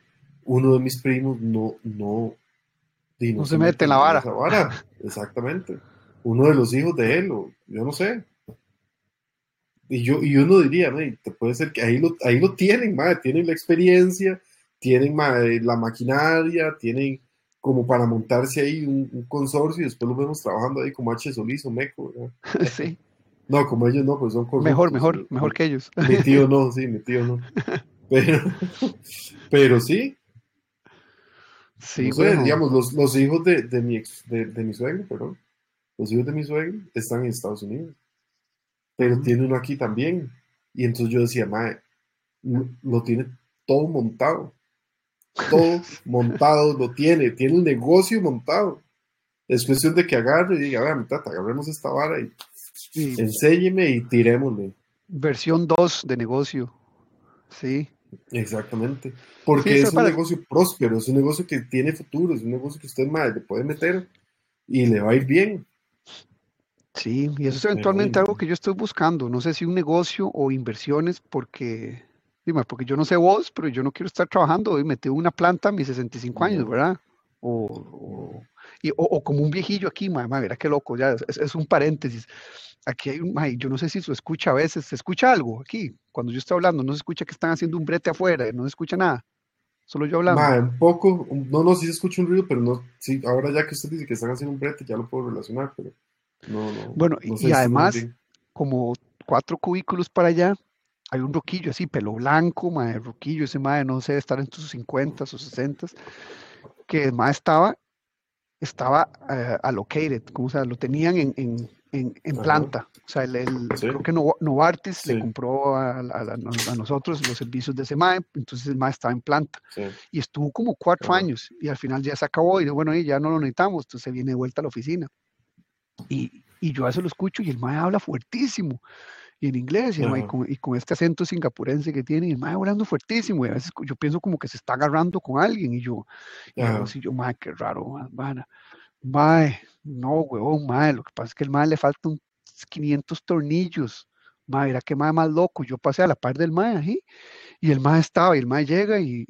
uno de mis primos no, no, no No se se mete en la vara. esa vara? Exactamente. Uno de los hijos de él, o yo no sé. Y, yo, y uno diría, "Mae, te puede ser que ahí lo, ahí lo tienen, mae, tienen la experiencia, tienen la maquinaria, tienen como para montarse ahí un, un consorcio y después lo vemos trabajando ahí como H. Solís o Meco, ¿verdad? Sí, No, como ellos no, pues son mejor, corruptos. mejor, mejor mi- que ellos. mi tío no, sí, mi tío no. Pero, pero sí, Sí, no sé, bueno, digamos, los, los hijos de, de mi ex, de, de mi suegro, perdón, los hijos de mi suegro están en Estados Unidos, pero tiene uno aquí también. Y entonces yo decía, lo, lo tiene todo montado, todo montado, lo tiene, tiene un negocio montado. Es cuestión de que agarre y diga, vea, mi tata, agarremos esta vara y enséñeme y tirémosle. versión 2 de negocio. Sí, Exactamente. Porque es un para. negocio próspero, es un negocio que tiene futuro, es un negocio que usted, le puede meter y le va a ir bien. Sí, y eso es eventualmente algo que yo estoy buscando. No sé si un negocio o inversiones, porque, dime, porque yo no sé vos, pero yo no quiero estar trabajando y metido en una planta a mis 65 años, ¿verdad? O, o, y- o- o como un viejillo aquí, mamá, mira qué loco, ya, es, es un paréntesis. Aquí hay un, yo no sé si se escucha a veces, se escucha algo aquí, cuando yo estoy hablando, no se escucha que están haciendo un brete afuera, no se escucha nada, solo yo hablando. Mae, un poco, no, no, sí se escucha un ruido, pero no, sí, ahora ya que usted dice que están haciendo un brete, ya lo puedo relacionar, pero no, no, Bueno, no y, se y muy además, como cuatro cubículos para allá, hay un roquillo así, pelo blanco, mae, roquillo, ese mae, no sé, estar en sus 50 o 60 que el mae estaba, estaba eh, allocated, como o sea, lo tenían en, en, en, en planta. O sea, el, el- sí, creo que Novartis le sí, compró a, a- a- nosotros los servicios de ese mae, entonces el mae estaba en planta. sí, Y estuvo como cuatro ajá, años y al final ya se acabó y bueno, y ya no lo necesitamos, entonces se viene de vuelta a la oficina. Y, y yo a eso lo escucho y el mae habla fuertísimo y en inglés y, ajá, con, y con este acento singapurense que tiene y el mae hablando fuertísimo y a veces yo pienso como que se está agarrando con alguien y yo, y ajá, así, yo, mae, qué raro, mae. Mae, no, huevón, mae, lo que pasa es que el mae le faltan 500 tornillos. Mae, mira qué mae más loco. Yo pasé a la par del mae ahí y el mae estaba, y el mae llega y,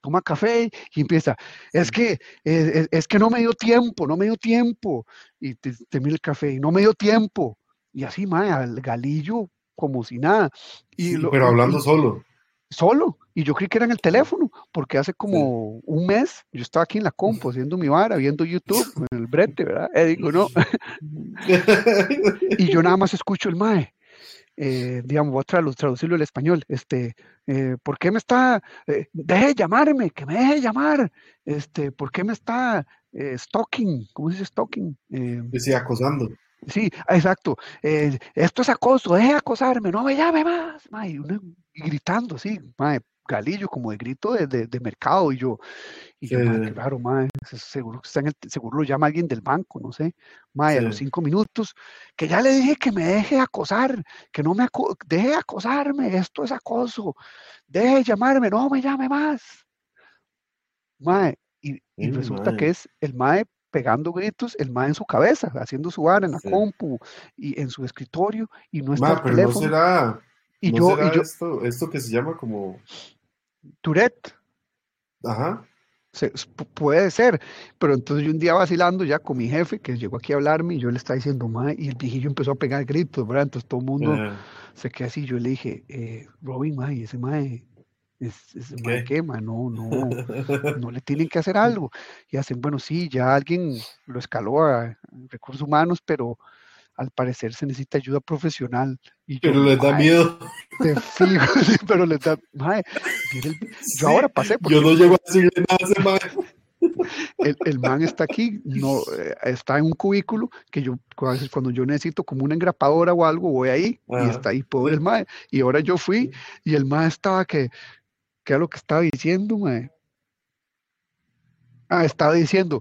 toma café y empieza, es que, es, que no me dio tiempo, no me dio tiempo. Y te, mira el café y no me dio tiempo. Y así, mae, al galillo como si nada. Y pero hablando solo. Solo. Y yo creí que era en el teléfono, porque hace como un mes yo estaba aquí en la compo haciendo mi vara, viendo YouTube en el brete, ¿verdad? Y digo, no. y yo nada más escucho el mae. Eh, digamos, voy a traducirlo al español, este, eh, ¿por qué me está, eh, deje llamarme, que me deje llamar, este, ¿por qué me está stalking? ¿Cómo se dice stalking? Decía acosando. Sí, exacto. esto es acoso, deje acosarme, no me llame más. y, gritando, sí, galillo, como de grito de, de, mercado. Y yo, y yo, claro, seguro, está en el, seguro lo llama alguien del banco, no sé. Mae, a los cinco minutos, que ya le dije que me deje acosar, que no me deje acosarme, esto es acoso, deje llamarme, no me llame más. Mae, y, resulta que es el Mae pegando gritos, el Mae en su cabeza, haciendo su bar en la compu y en su escritorio, y no está pero no será, y yo, y yo esto, esto que se llama como Tourette. Ajá. puede ser, pero entonces yo un día vacilando ya con mi jefe que llegó aquí a hablarme y yo le estaba diciendo, mae, y el viejillo empezó a pegar gritos, ¿verdad? Entonces todo el mundo eh. se quedó así. Yo le dije, eh, Robin, mae, ese mae, ese mae ¿Qué? No, no, no le tienen que hacer algo. Y hacen, bueno, sí, ya alguien lo escaló a recursos humanos, pero al parecer se necesita ayuda profesional. Y pero les da miedo. Te fijo, pero les da. yo ahora pasé. Yo no llego a decirle nada mae. El, el, man está aquí, no, eh, está en un cubículo que yo, cuando yo necesito como una engrapadora o algo, voy ahí y está ahí, pobre el mae. Y ahora yo fui y el mae estaba que, ¿qué es lo que estaba diciendo, mae? Ah, estaba diciendo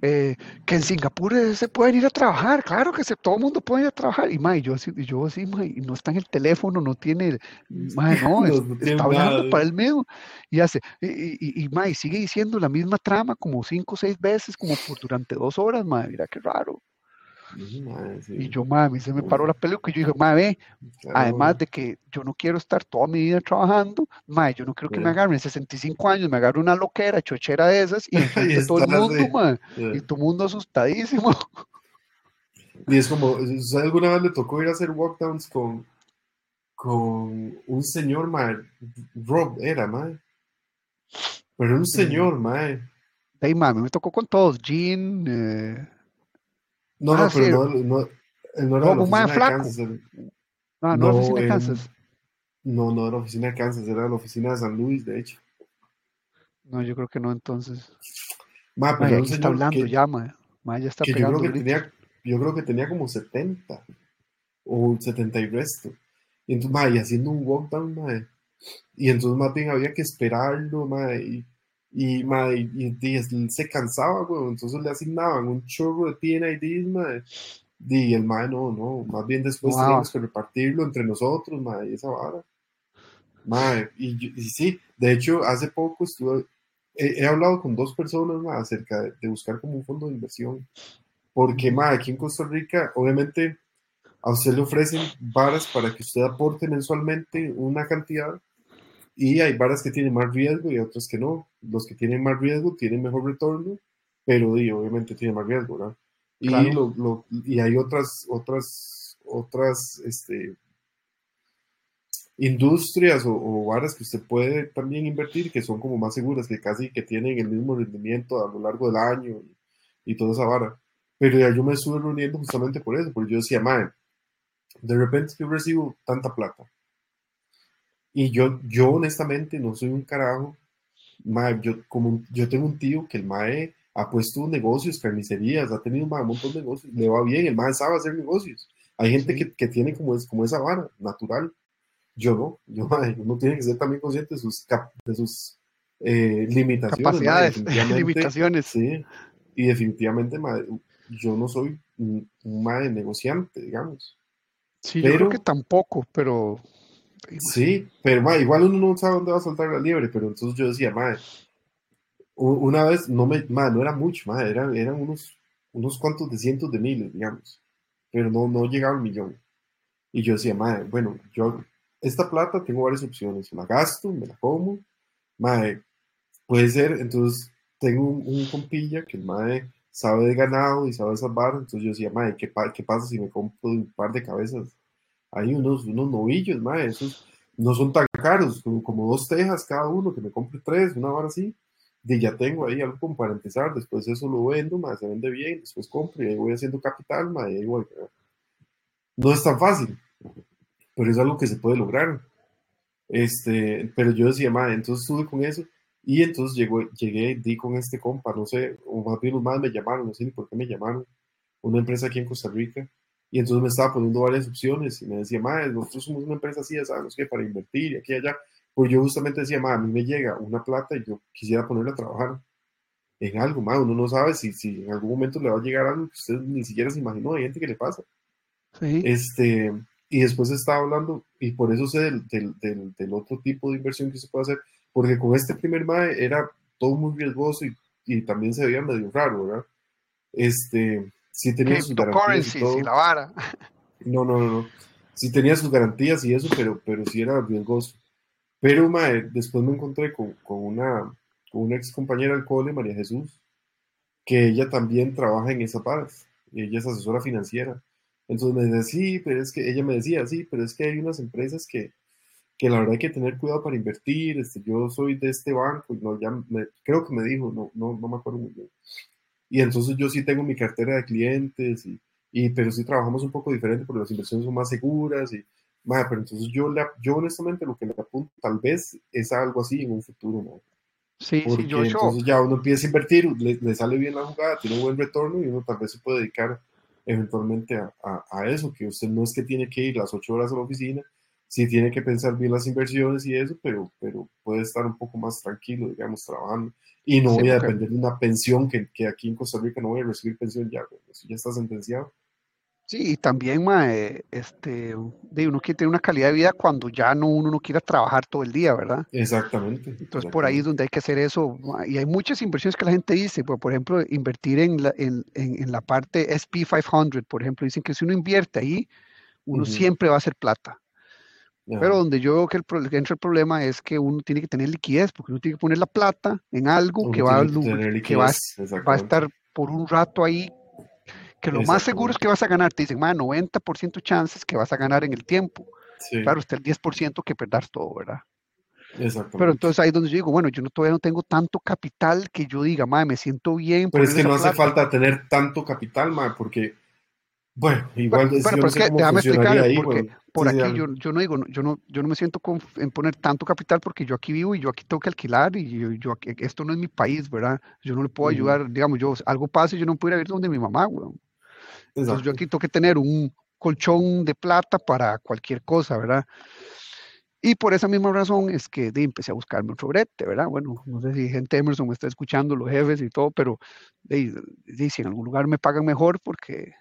eh, que en Singapur eh, se pueden ir a trabajar, claro que se, todo el mundo puede ir a trabar. Y mae, yo así, yo así, mae, no está en el teléfono, no tiene, mae, no, está hablando para él mismo. Y hace, y, y, y sigue diciendo la misma trama como cinco o seis veces, como por durante dos horas, mae, mira qué raro. Y yo, mami, se me paró la peluca y yo dije, mami, además de que yo no quiero estar toda mi vida trabajando, madre, yo no quiero que me agarren 65 años, me agarre una loquera, chochera de esas y, y todo el mundo, y todo el mundo asustadísimo. Y es como, ¿usted alguna vez le tocó ir a hacer walkdowns con, con un señor, madre? Rob era, madre. Pero un señor, madre. Hey, mami, me tocó con todos, Jean, eh, no, no, ah, pero no, no, no era la oficina de Kansas. Ah, no, no, la oficina de Kansas. No, no era la oficina de Kansas, era la oficina de San Luis, de hecho. No, yo creo que no, entonces. Ma, pero ma, está hablando ya, ma. ma ya está que yo, creo que tenía, yo creo que tenía como 70 o 70 y resto. Y entonces, ma, y haciendo un walkdown, ma. Y entonces más bien había que esperarlo, ma, y y, y, se cansaba, entonces le asignaban un chorro de PNIDs, madre. Y el mae no, no, más bien después teníamos que repartirlo entre nosotros, madre, y esa vara. Madre, y, y, sí, de hecho, hace poco estuve, he, hablado con dos personas más acerca de, buscar como un fondo de inversión. Porque, madre, aquí en Costa Rica, obviamente, a usted le ofrecen varas para que usted aporte mensualmente una cantidad y hay varas que tienen más riesgo y otras que no. Los que tienen más riesgo tienen mejor retorno, pero obviamente tienen más riesgo, ¿verdad? Y, lo, y hay otras, otras, otras este, industrias o, varas que usted puede también invertir que son como más seguras, que casi que tienen el mismo rendimiento a lo largo del año y, toda esa vara. Pero ya yo me estuve reuniendo justamente por eso, porque yo decía, madre, de repente yo recibo tanta plata y yo, yo honestamente no soy un carajo. Yo, como, yo tengo un tío que el mae ha puesto negocios, carnicerías, ha tenido un montón de negocios, le va bien, el mae sabe hacer negocios. Hay gente que, que, tiene como, es, como esa vara natural. Yo no, yo, uno tiene que ser también consciente de sus, de sus eh, limitaciones. Capacidades, limitaciones. Sí, y definitivamente yo no soy un, un negociante, digamos. Sí, yo creo que tampoco, pero Sí, pero igual uno no sabe dónde va a soltar la liebre, pero entonces yo decía, madre, una vez, no me, no era mucho, madre, eran, eran unos, unos cuantos de cientos de miles, digamos, pero no, no llegaba al millón. Y yo decía, madre, bueno, yo esta plata tengo varias opciones, la gasto, me la como, madre, puede ser, entonces tengo un, compilla que el madre sabe de ganado y sabe salvar, entonces yo decía, madre, ¿qué, ¿qué, pasa si me compro un par de cabezas? Hay unos, unos novillos, madre, esos no son tan caros, como, dos tejas cada uno, que me compre tres, una hora así, y ya tengo ahí algo como para empezar, después eso lo vendo, madre, se vende bien, después compro y ahí voy haciendo capital, madre, y ahí voy, no es tan fácil, pero es algo que se puede lograr. Este, pero yo decía, madre, entonces estuve con eso y entonces llegó, llegué, di con este compa, no sé, o más bien los más me llamaron, no sé ni por qué me llamaron, una empresa aquí en Costa Rica, y entonces me estaba poniendo varias opciones y me decía, madre, nosotros somos una empresa así, ya sabemos que para invertir y aquí y allá. Pues yo justamente decía, madre, a mí me llega una plata y yo quisiera ponerla a trabajar en algo, madre, uno no sabe si, si en algún momento le va a llegar algo que usted ni siquiera se imaginó, hay gente que le pasa. Este, y después estaba hablando, y por eso sé del, del, del, otro tipo de inversión que se puede hacer, porque con este primer MAE era todo muy riesgoso y, y también se veía medio raro, ¿verdad? Este, sí tenía sus garantías. Y todo. la vara. No, no, no, no. Sí tenía sus garantías y eso, pero, pero sí era riesgoso. Pero, mae, después me encontré con, con, una, con una ex compañera del cole, María Jesús, que ella también trabaja en esa paras. Ella es asesora financiera. Entonces me decía, sí, pero es que ella me decía, sí, pero es que hay unas empresas que, que la verdad hay que tener cuidado para invertir. Este, yo soy de este banco, y no, ya creo que me dijo, no, no, no me acuerdo muy bien. Y entonces yo sí tengo mi cartera de clientes, y, y pero sí trabajamos un poco diferente porque las inversiones son más seguras. Y, pero entonces yo, yo honestamente lo que le apunto tal vez es algo así en un futuro, ¿no? Sí, porque sí, yo, entonces ya uno empieza a invertir, le, le, sale bien la jugada, tiene un buen retorno y uno tal vez se puede dedicar eventualmente a, a, eso, que usted no es que tiene que ir las ocho horas a la oficina, sí tiene que pensar bien las inversiones y eso, pero, pero puede estar un poco más tranquilo, digamos, trabajando. Y no voy a depender de una pensión que, que, aquí en Costa Rica no voy a recibir pensión ya, eso ya está sentenciado. Sí, y también, mae, este, de uno quiere tener una calidad de vida cuando ya no uno no quiera trabajar todo el día, ¿verdad? Exactamente. Entonces por ahí es donde hay que hacer eso. Y hay muchas inversiones que la gente dice, por, por ejemplo, invertir en la, en, en, la parte SP500, por ejemplo, dicen que si uno invierte ahí, uno siempre va a hacer plata. Pero donde yo veo que, el, que entra el problema es que uno tiene que tener liquidez, porque uno tiene que poner la plata en algo que, va, que, que va, va, a estar por un rato ahí que lo más seguro es que vas a ganar. Te dicen, 90% chances que vas a ganar en el tiempo. Claro, está el 10% que perder todo, ¿verdad? Pero entonces ahí es donde yo digo, bueno, yo no, todavía no tengo tanto capital que yo diga, madre, me siento bien. Pero es que no hace falta tener tanto capital, madre, porque, bueno, igual bueno, pero es que déjame explicar, porque por aquí yo, yo, no digo, yo no, yo no me siento con, en poner tanto capital porque yo aquí vivo y yo aquí tengo que alquilar y yo, yo esto no es mi país, ¿verdad? Yo no le puedo ayudar, digamos, yo algo pasa y yo no puedo ir a donde mi mamá, güey. Entonces yo aquí tengo que tener un colchón de plata para cualquier cosa, ¿verdad? Y por esa misma razón es que de, empecé a buscarme otro brete, ¿verdad? Bueno, no sé si gente Emerson me está escuchando, los jefes y todo, pero de, si en algún lugar me pagan mejor porque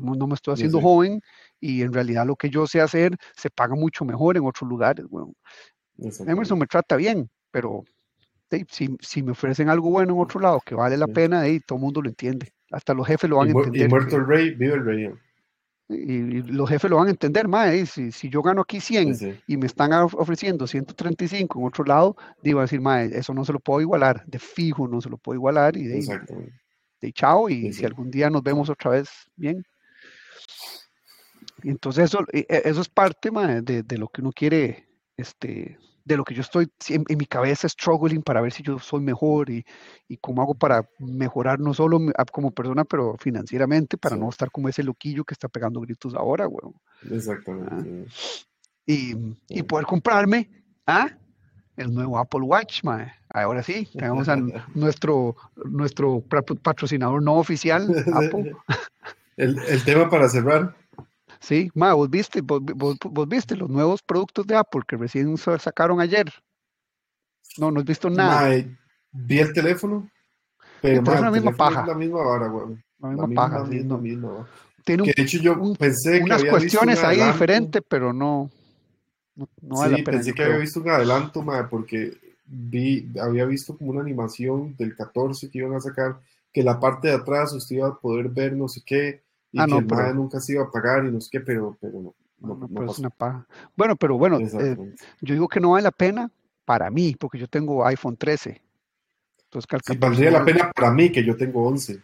no me estoy haciendo joven y en realidad lo que yo sé hacer se paga mucho mejor en otros lugares. Bueno, Emerson me trata bien, pero si, si, me ofrecen algo bueno en otro lado que vale la pena, todo el mundo lo entiende. Hasta los jefes lo van a entender. Y muerto el rey, vive el rey. Y, los jefes lo van a entender, mae, si, si, yo gano aquí 100 y me están ofreciendo 135 en otro lado, digo a decir, mae, eso no se lo puedo igualar, de fijo no se lo puedo igualar y de, de chao y si algún día nos vemos otra vez, bien. Entonces eso, e, eso es parte de, de, lo que uno quiere este, de lo que yo estoy en, mi cabeza struggling para ver si yo soy mejor y, y, cómo hago para mejorar no solo como persona, pero financieramente, para no estar como ese loquillo que está pegando gritos ahora, güey. Exactamente. Y, y, poder comprarme ¿ah? El nuevo Apple Watch, mae. Ahora sí, tenemos a nuestro, nuestro patrocinador no oficial, Apple. el, el tema para cerrar, Sí, ma, vos viste, vos, viste los nuevos productos de Apple que recién sacaron ayer. No, no has visto nada. vi el teléfono, pero, es la misma paja. la misma vara, güey. La misma paja. Tiene que de hecho yo pensé unas cuestiones ahí diferentes, pero no. No, sí, la pensé que había visto un adelanto, ma, porque vi, había visto como una animación del 14 que iban a sacar, que la parte de atrás usted iba a poder ver no sé qué, y ah, que el nunca se iba a pagar y no sé qué, pero, pero no. no, Bueno, no pero es pasó. una paja. Bueno, pero bueno, eh, yo digo que no vale la pena para mí, porque yo tengo iPhone 13. Entonces, Sí, 14 valdría no la vale. pena para mí, que yo tengo 11.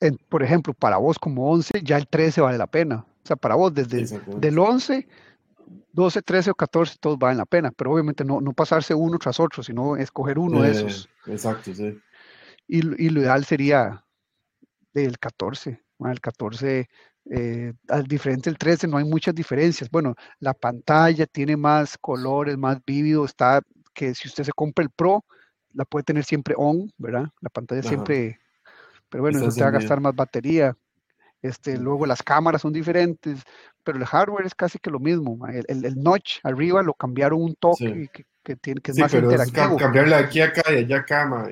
En- por ejemplo, para vos como 11, ya el 13 vale la pena. O sea, para vos desde del 11, 12, 13 o 14, todos valen la pena. Pero obviamente no, no pasarse uno tras otro, sino escoger uno de Eh, esos. exacto, sí. Y, lo- y lo ideal sería el 14. ¿no? El 14, eh, al diferente del 13, no hay muchas diferencias. Bueno, la pantalla tiene más colores, más vívido. Está que si usted se compra el Pro, la puede tener siempre on, ¿verdad? La pantalla Ajá. siempre. Pero bueno, eso te va a gastar más batería. Este, luego las cámaras son diferentes, pero el hardware es casi que lo mismo. El, el- el notch arriba lo cambiaron un toque Sí. que, que tiene, que es Sí, más pero es ca- interactivo. cambiarle de aquí a acá y allá acá.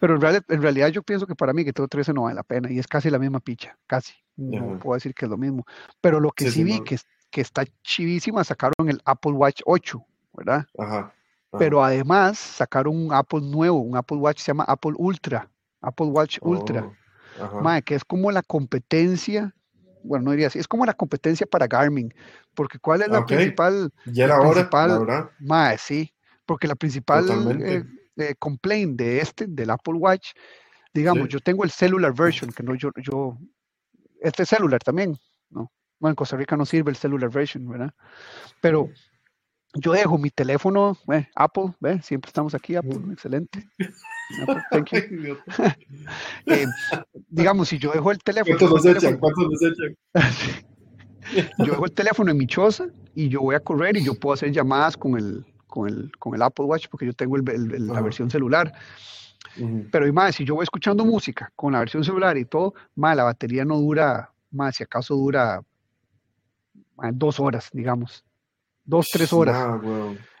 Pero en realidad, en realidad yo pienso que para mí que todo 13 no vale la pena y es casi la misma picha, casi. No Ajá. puedo decir que es lo mismo. Pero lo que Sí, vi no. que, es- que está chivísima, sacaron el Apple Watch 8, ¿verdad? Ajá. ajá. Pero además sacaron un Apple nuevo, un Apple Watch se llama Apple Ultra, Apple Watch Ultra, Oh. Mae, que es como la competencia, bueno, no diría así, es como la competencia para Garmin, porque ¿cuál es la Ok. principal, Ya la era hora, principal, mae, sí, porque la principal eh, eh, complaint de este, del Apple Watch, digamos, Sí. yo tengo el cellular version, que no, yo, yo, este es celular también, ¿no? Bueno, en Costa Rica no sirve el cellular version, ¿verdad? Pero yo dejo mi teléfono, eh, Apple, ¿ve? Siempre estamos aquí, Apple, excelente. Apple, thank you. Eh, digamos, si yo dejo el teléfono, ¿Cuántos nos echan? ¿Cuántos nos echan? yo dejo el teléfono en mi choza y yo voy a correr y yo puedo hacer llamadas con el, con el, con el Apple Watch porque yo tengo el- la versión celular. Pero y más, si yo voy escuchando música con la versión celular y todo, más la batería no dura, más si acaso dura dos horas, digamos. Dos, tres horas.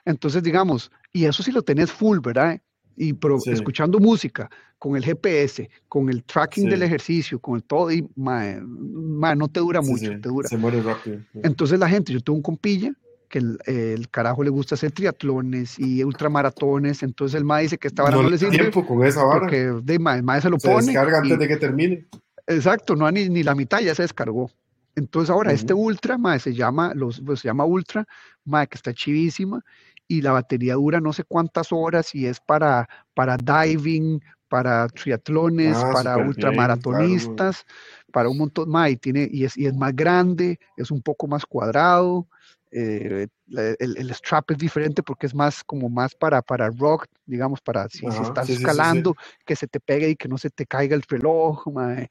Entonces, digamos, y eso sí lo tenés full, ¿verdad? Y pero Sí. escuchando música, con el GPS, con el tracking del ejercicio, con el todo, y mae, mae, no te dura Sí, mucho, te dura. Se muere rápido. Entonces la gente, yo tengo un compilla que el, el carajo le gusta hacer triatlones y ultramaratones, entonces el mae dice que esta vara no, no le sirve tiempo con esa vara. porque de, mae, se lo Se pone descarga antes y- de que termine. Exacto, no ni, ni la mitad ya se descargó. Entonces ahora este. Ultra, mae, se llama, los, pues, se llama Ultra, mae, que está chivísima y la batería dura no sé cuántas horas y es para, para diving, para triatlones, Ah, para bien, ultramaratonistas, para un montón, mae, y tiene, y es, y es más grande, es un poco más cuadrado, eh, la- el, el strap es diferente porque es más como más para, para rock, digamos, para si, si Ajá, estás sí, sí, sí, sí. escalando, que se te pegue y que no se te caiga el reloj, mae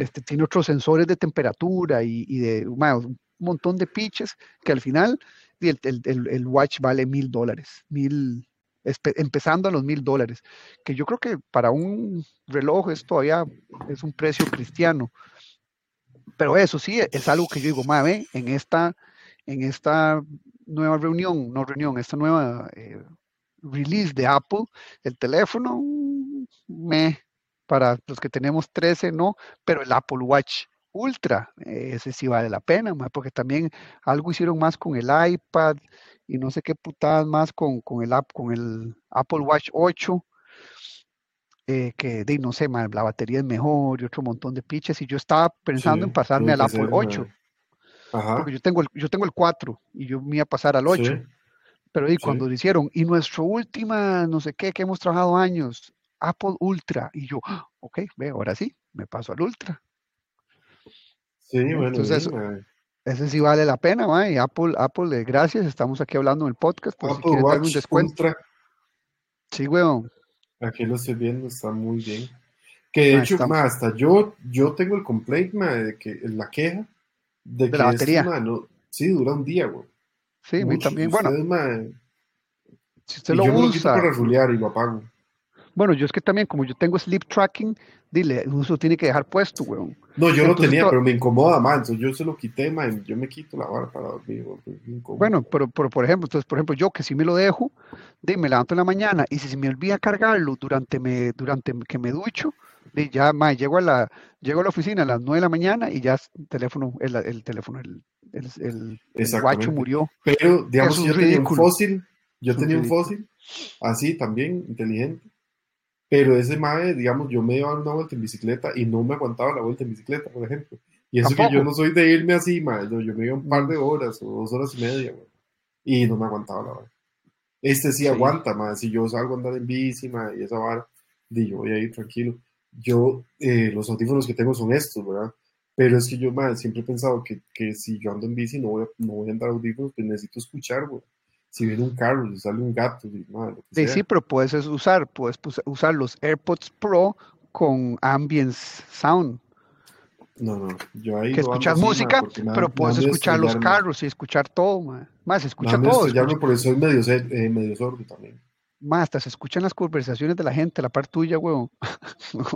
este, tiene otros sensores de temperatura y, y de un montón de pitches que al final el, el- el- watch vale mil dólares, mil, empezando a los mil dólares, que yo creo que para un reloj es todavía es un precio cristiano. Pero eso sí, es algo que yo digo, ma, ve, en esta, en esta nueva reunión, no reunión, esta nueva eh, release de Apple, el teléfono, me, para los que tenemos 13, no, pero el Apple Watch Ultra, eh, ese sí vale la pena, ma, porque también algo hicieron más con el iPad y no sé qué putadas más con, con el, con el Apple Watch 8, eh, que de, no sé, ma, la batería es mejor y otro montón de pitches, y yo estaba pensando en pasarme al Apple ser, 8, mae. Ajá. porque yo tengo el, yo tengo el 4 y yo me iba a pasar al 8. Sí. Pero y Sí. cuando lo hicieron, y nuestro última, no sé qué, que hemos trabajado años, Apple Ultra, y yo, "Ah, ok, ve, ahora sí, me paso al Ultra. Sí, bueno, Entonces, bien, mae. Ese sí vale la pena, ma, y Apple, Apple, eh, gracias, estamos aquí hablando en el podcast, por si Apple quieres darme un Watch descuento. Ultra, Sí, weón. aquí lo estoy viendo, está muy bien. Que de hecho, está- hasta yo, yo tengo el complaint, de que la queja de, De que la batería. no, sí, dura un día, güey. Sí, a mí Mucho. también. Bueno, si usted y lo yo me lo quito usa, para rulear y lo apago. bueno, yo es que también, como yo tengo sleep tracking, dile, lo tiene que dejar puesto, weón. No, yo lo Entonces, tenía, to- pero me incomoda, man. Entonces yo se lo quité, man. Yo me quito la vara para dormir, güey, pues. Bueno, pero, pero por ejemplo, entonces, por ejemplo, yo que si me lo dejo, de, me levanto en la mañana y si se me olvida cargarlo durante, me, durante que me ducho, de, ya ma, llego, a la, llego a la oficina a las 9 de la mañana y ya el teléfono, el, el teléfono, el, el, el, guacho murió. Pero, digamos, yo tenía un fósil, yo es tenía un fósil, así también, inteligente. Pero ese mae, digamos, yo me iba a dar una vuelta en bicicleta y no me aguantaba la vuelta en bicicleta, por ejemplo. Y eso que yo no soy de irme así, ma, yo, me iba un par de horas o dos horas y media, y no me aguantaba la verdad. Este sí, aguanta, ma, si yo salgo a andar en bici, ma, y esa vara, di, yo voy a ir tranquilo. Yo, eh, los audífonos que tengo son estos, ¿verdad? Pero es que yo, siempre he pensado que, que, si yo ando en bici no voy a, no voy a andar audífonos, pues necesito escuchar, güey si viene un carro, si sale un gato, sí, sí, pero puedes usar, puedes usar los AirPods Pro con ambience sound. No, no, yo ahí que escuchas música, pero puedes escuchar los carros y escuchar todo, más escucha todo. Escucha. Por eso soy medio, eh, medio sordo también. Más hasta se escuchan las conversaciones de la gente, la parte tuya. Con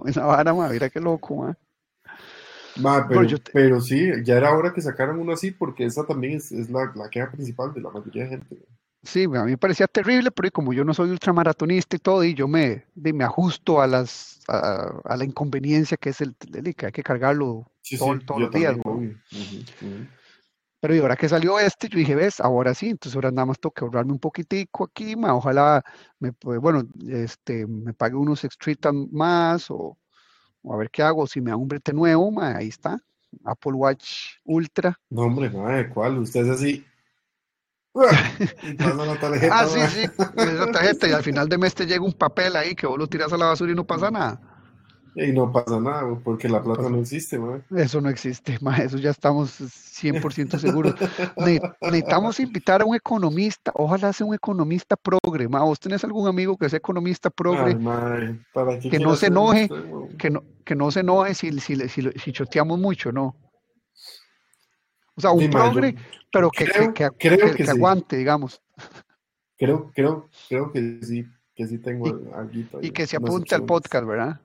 esa vara, ma, mira qué loco, ma. Ma, pero, pero, sí, ya era hora que sacaran uno así, porque esa también es, es la, la, queja principal de la mayoría de gente. Sí, a mí me parecía terrible, pero como yo no soy ultramaratonista y todo, y yo me, me ajusto a las a, la inconveniencia que es el, que hay que cargarlo todos los días. Pero y ahora que salió este, yo dije, ves, ahora sí, entonces ahora nada más tengo que ahorrarme un poquitico aquí, ojalá me, bueno, este, me pague unos Street más o, a ver qué hago, si me da un brete nuevo, ahí está, Apple Watch Ultra. No, hombre, madre, ¿cuál? Usted es así, ah, sí, sí, esa tarjeta y al final de mes te llega un papel ahí que vos lo tiras a la basura y no pasa nada. Y no pasa nada, porque la plata no existe, Eso no existe, eso ya estamos 100% seguros. necesitamos invitar a un economista, ojalá sea un economista progre, ¿Vos tenés algún amigo que sea economista progre? que no se enoje, que no, que no se enoje si, si, si, si choteamos mucho, ¿no? O sea, un progre, pero que, que, aguante, digamos. Creo, creo, creo que sí, que sí tengo algo. Y que se apunte al podcast, ¿verdad?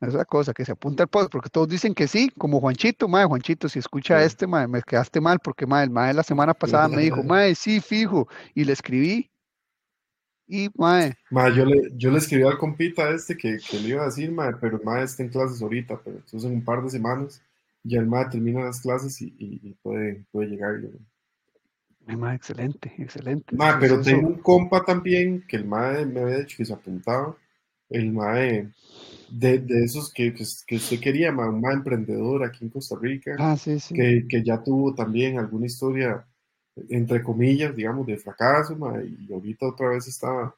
Esa cosa, que se apunte al podcast, porque todos dicen que sí, como Juanchito, madre, Juanchito, si escucha este, madre, me quedaste mal, porque madre, el madre la semana pasada me dijo, madre, sí, fijo, y le escribí, y madre. madre yo, le, yo le escribí al compita este que, que le iba a decir, madre, pero madre está en clases ahorita, pero entonces en un par de semanas y el MAE termina las clases y, puede, puede llegar. MAE, excelente, excelente. MAE, pero tengo un compa también que el MAE me había dicho que se apuntaba. El MAE de, de esos que, que, usted quería, un MAE emprendedor aquí en Costa Rica. Ah, sí, sí. Que, que ya tuvo también alguna historia, entre comillas, digamos, de fracaso, y ahorita otra vez está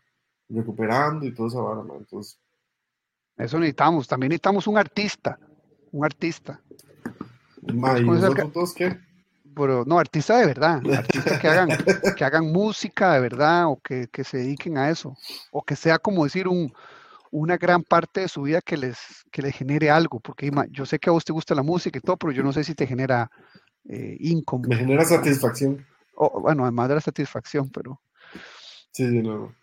recuperando y todo esa vara, Entonces. Eso necesitamos. También necesitamos un artista. Un artista. ¿y qué? Pero, no, artistas de verdad, artistas que hagan, que hagan música de verdad o que, se dediquen a eso, o que sea como decir un, una gran parte de su vida que les, que les genere algo, porque yo sé que a vos te gusta la música y todo, pero yo no sé si te genera eh, income. Me genera satisfacción. O, bueno, además de la satisfacción, pero... Sí, de nuevo.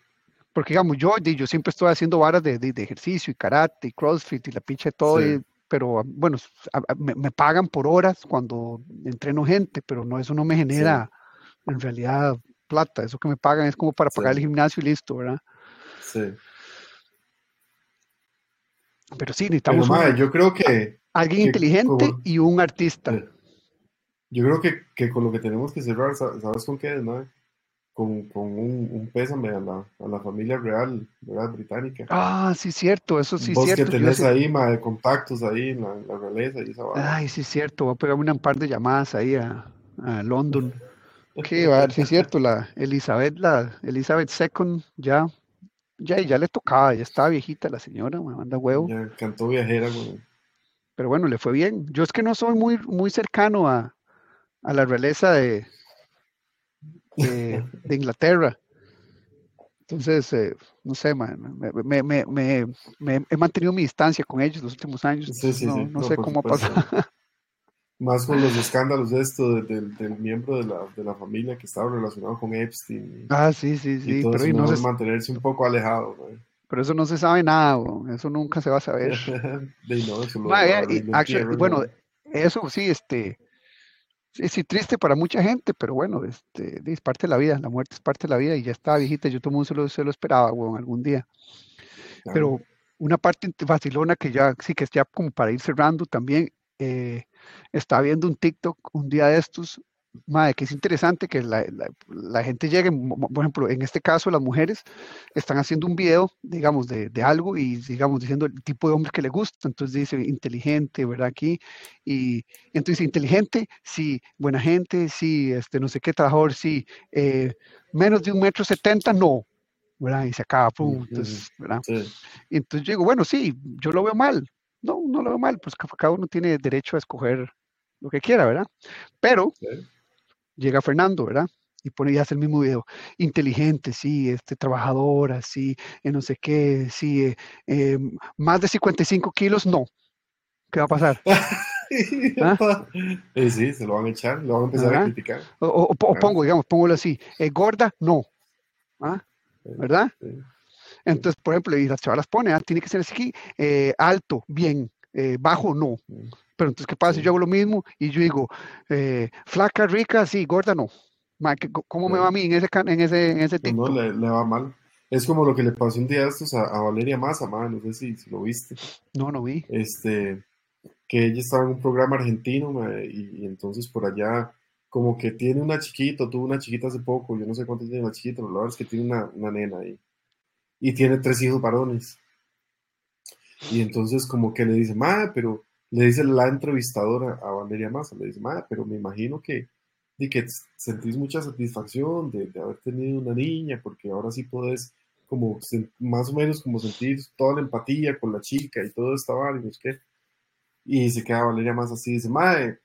Porque digamos, yo, yo siempre estoy haciendo varas de, de, ejercicio y karate y crossfit y la pinche todo, y pero bueno, me, pagan por horas cuando entreno gente, pero no, eso no me genera en realidad plata, eso que me pagan es como para pagar el gimnasio y listo, ¿verdad? Sí. Pero sí, necesitamos yo creo que alguien inteligente y un artista. Yo creo que, que, con lo que tenemos que cerrar, ¿sabes con qué es, no? con, con un, un, pésame a la, a la familia real, ¿verdad? Británica. Ah, sí, cierto, eso sí, Vos cierto. que tenés ahí, ma, de contactos ahí en la, la realeza y esa Ay, sí, cierto, voy a pegarme un par de llamadas ahí a, a London. Va sí, cierto, la Elizabeth, la Elizabeth II, ya, ya, ya le tocaba, ya estaba viejita la señora, me manda huevo. Ya cantó viajera, güey. Pero bueno, le fue bien. Yo es que no soy muy, muy cercano a, a la realeza de, de, Inglaterra. Entonces, eh, no sé, me, me, me, he mantenido mi distancia con ellos los últimos años. no, sé cómo pasa. Más con los escándalos de esto, del, del miembro de la, de la, familia que estaba relacionado con Epstein. ah, sí, sí, sí. pero y no se... mantenerse un poco alejado. Pero eso no se sabe nada, eso nunca se va a saber. bueno, eso sí, este, es sí, triste para mucha gente, pero bueno, este, es parte de la vida, la muerte es parte de la vida y ya estaba viejita, yo todo el mundo se lo, se lo esperaba, bueno, algún día. Pero una parte vacilona que ya, sí, que es ya como para ir cerrando también, eh, estaba viendo un TikTok un día de estos madre, que es interesante que la, gente llegue, por ejemplo, en este caso las mujeres están haciendo un video, digamos, de, algo y, digamos, diciendo el tipo de hombre que le gusta, entonces dice inteligente, ¿verdad? Aquí, y, entonces inteligente, sí, buena gente, sí, este, no sé qué, trabajador, sí, eh, menos de un metro setenta, no, ¿verdad? Y se acaba, pum, entonces, ¿verdad? Y entonces yo digo, bueno, sí, yo lo veo mal, no, no lo veo mal, pues cada uno tiene derecho a escoger lo que quiera, ¿verdad? Pero llega Fernando, ¿verdad? Y pone y hace el mismo video. Inteligente, sí, este, trabajadora, sí, eh, no sé qué, sí, eh, eh, más de 55 kilos, no. ¿Qué va a pasar? ¿Ah? Sí, se lo van a echar, lo van a empezar a criticar. O, pongo, digamos, póngalo así, gorda, no. ¿Ah? ¿Verdad? Entonces, por ejemplo, y las chavalas pone, ah, tiene que ser así, alto, bien, bajo, no. Pero entonces, ¿qué pasa si yo hago lo mismo y yo digo, eh, flaca, rica, sí, gorda, no? ¿Cómo me va a mí en ese, en ese, en ese tipo? No, le, va mal. Es como lo que le pasó un día estos a, Valeria Massa, no sé si, lo viste. No, no vi. Este, que ella estaba en un programa argentino y, entonces por allá como que tiene una chiquita, tuvo una chiquita hace poco, yo no sé cuánto tiene una chiquita, pero la verdad es que tiene una, una nena ahí. Y tiene tres hijos varones. Y entonces como que le dice, madre, pero le dice la entrevistadora a Valeria Massa, le dice, madre, pero me imagino que, de que sentís mucha satisfacción de, haber tenido una niña, porque ahora sí podés como más o menos como sentir toda la empatía con la chica y todo esto, y no sé Y se queda Valeria Massa así, dice, madre,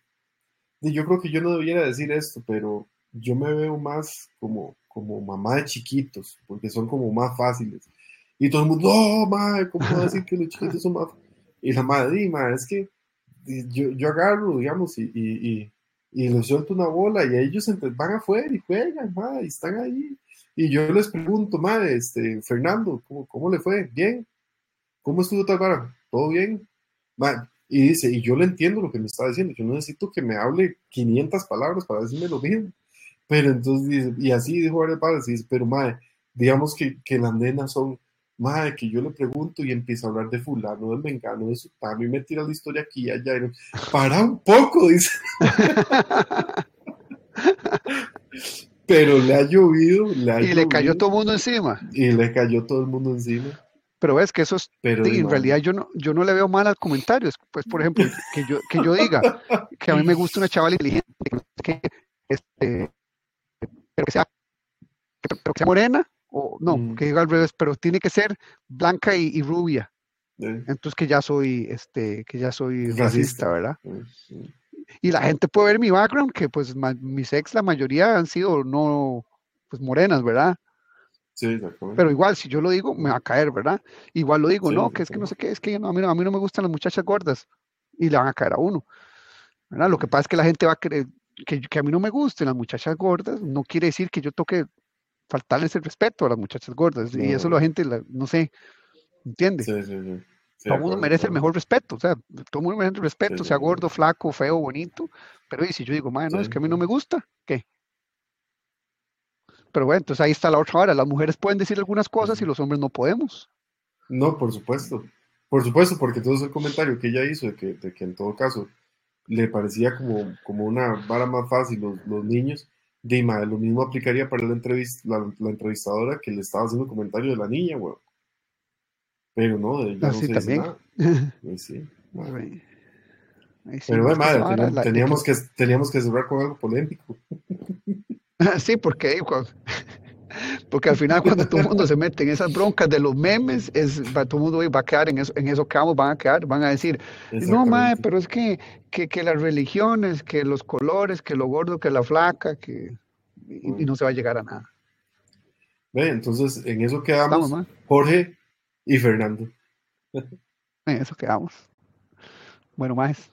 yo creo que yo no debiera decir esto, pero yo me veo más como, como mamá de chiquitos, porque son como más fáciles. Y todo el mundo, no, madre, ¿cómo va a decir que los chiquitos son más Y la madre, madre, es que yo, yo agarro, digamos, y, y, y, les suelto una bola y ellos van afuera y juegan, madre, y están ahí. Y yo les pregunto, madre, este, Fernando, ¿cómo, ¿cómo, le fue? ¿Bien? ¿Cómo estuvo tal vara? ¿Todo bien? y dice, y yo le entiendo lo que me está diciendo, yo no necesito que me hable 500 palabras para decirme lo mismo. Pero entonces dice, y así dijo varios padres, y dice, pero madre, digamos que, que las nenas son madre, que yo le pregunto y empieza a hablar de fulano, del vengano, de sutano, y me tira la historia aquí y allá. Para un poco, dice. Pero le ha llovido, le Y le cayó todo el mundo encima. Y le cayó todo el mundo encima. Pero ves que eso es, Pero, en realidad yo no, yo no le veo mal a comentarios. Pues, por ejemplo, que yo, que yo diga que a mí me gusta una chavala inteligente, que, este, pero que sea, pero que sea morena, o no, mm. que diga al revés, pero tiene que ser blanca y, rubia. Entonces que ya soy, este, que ya soy racista, ¿verdad? Y la gente puede ver mi background, que pues mis ex, la mayoría han sido no, pues morenas, ¿verdad? Sí, Pero igual, si yo lo digo, me va a caer, ¿verdad? Igual lo digo, no, que es que no sé qué, es que no, a, mí no, a mí no me gustan las muchachas gordas y le van a caer a uno. ¿verdad? Lo que pasa es que la gente va a creer que, que a mí no me gusten las muchachas gordas, no quiere decir que yo toque faltarles el respeto a las muchachas gordas. Y eso la gente, no sé, entiende. Sí, sí, sí. todo el mundo merece el mejor respeto, o sea, todo el mundo merece el respeto, sea gordo, flaco, feo, bonito. Pero y si yo digo, no, es que a mí no me gusta, ¿qué? Pero bueno, entonces ahí está la otra hora. Las mujeres pueden decir algunas cosas y los hombres no podemos. No, por supuesto. Por supuesto, porque todo ese comentario que ella hizo de que, de que en todo caso le parecía como, como una vara más fácil los, los niños, Dima, lo mismo aplicaría para la, entrevista, la, entrevistadora que le estaba haciendo comentario de la niña, weón. Pero no, de ella no se también. nada. sí. Pero de madre, teníamos, que, teníamos que cerrar con algo polémico. sí, porque porque al final cuando todo el mundo se mete en esas broncas de los memes, es, todo el mundo va a quedar en, eso, en esos campos, van a quedar, van a decir, no, madre, pero es que, que, que, las religiones, que los colores, que lo gordo, que la flaca, que... Y, no se va a llegar a nada. Ve, entonces en eso quedamos Jorge y Fernando. En eso quedamos. Bueno, más.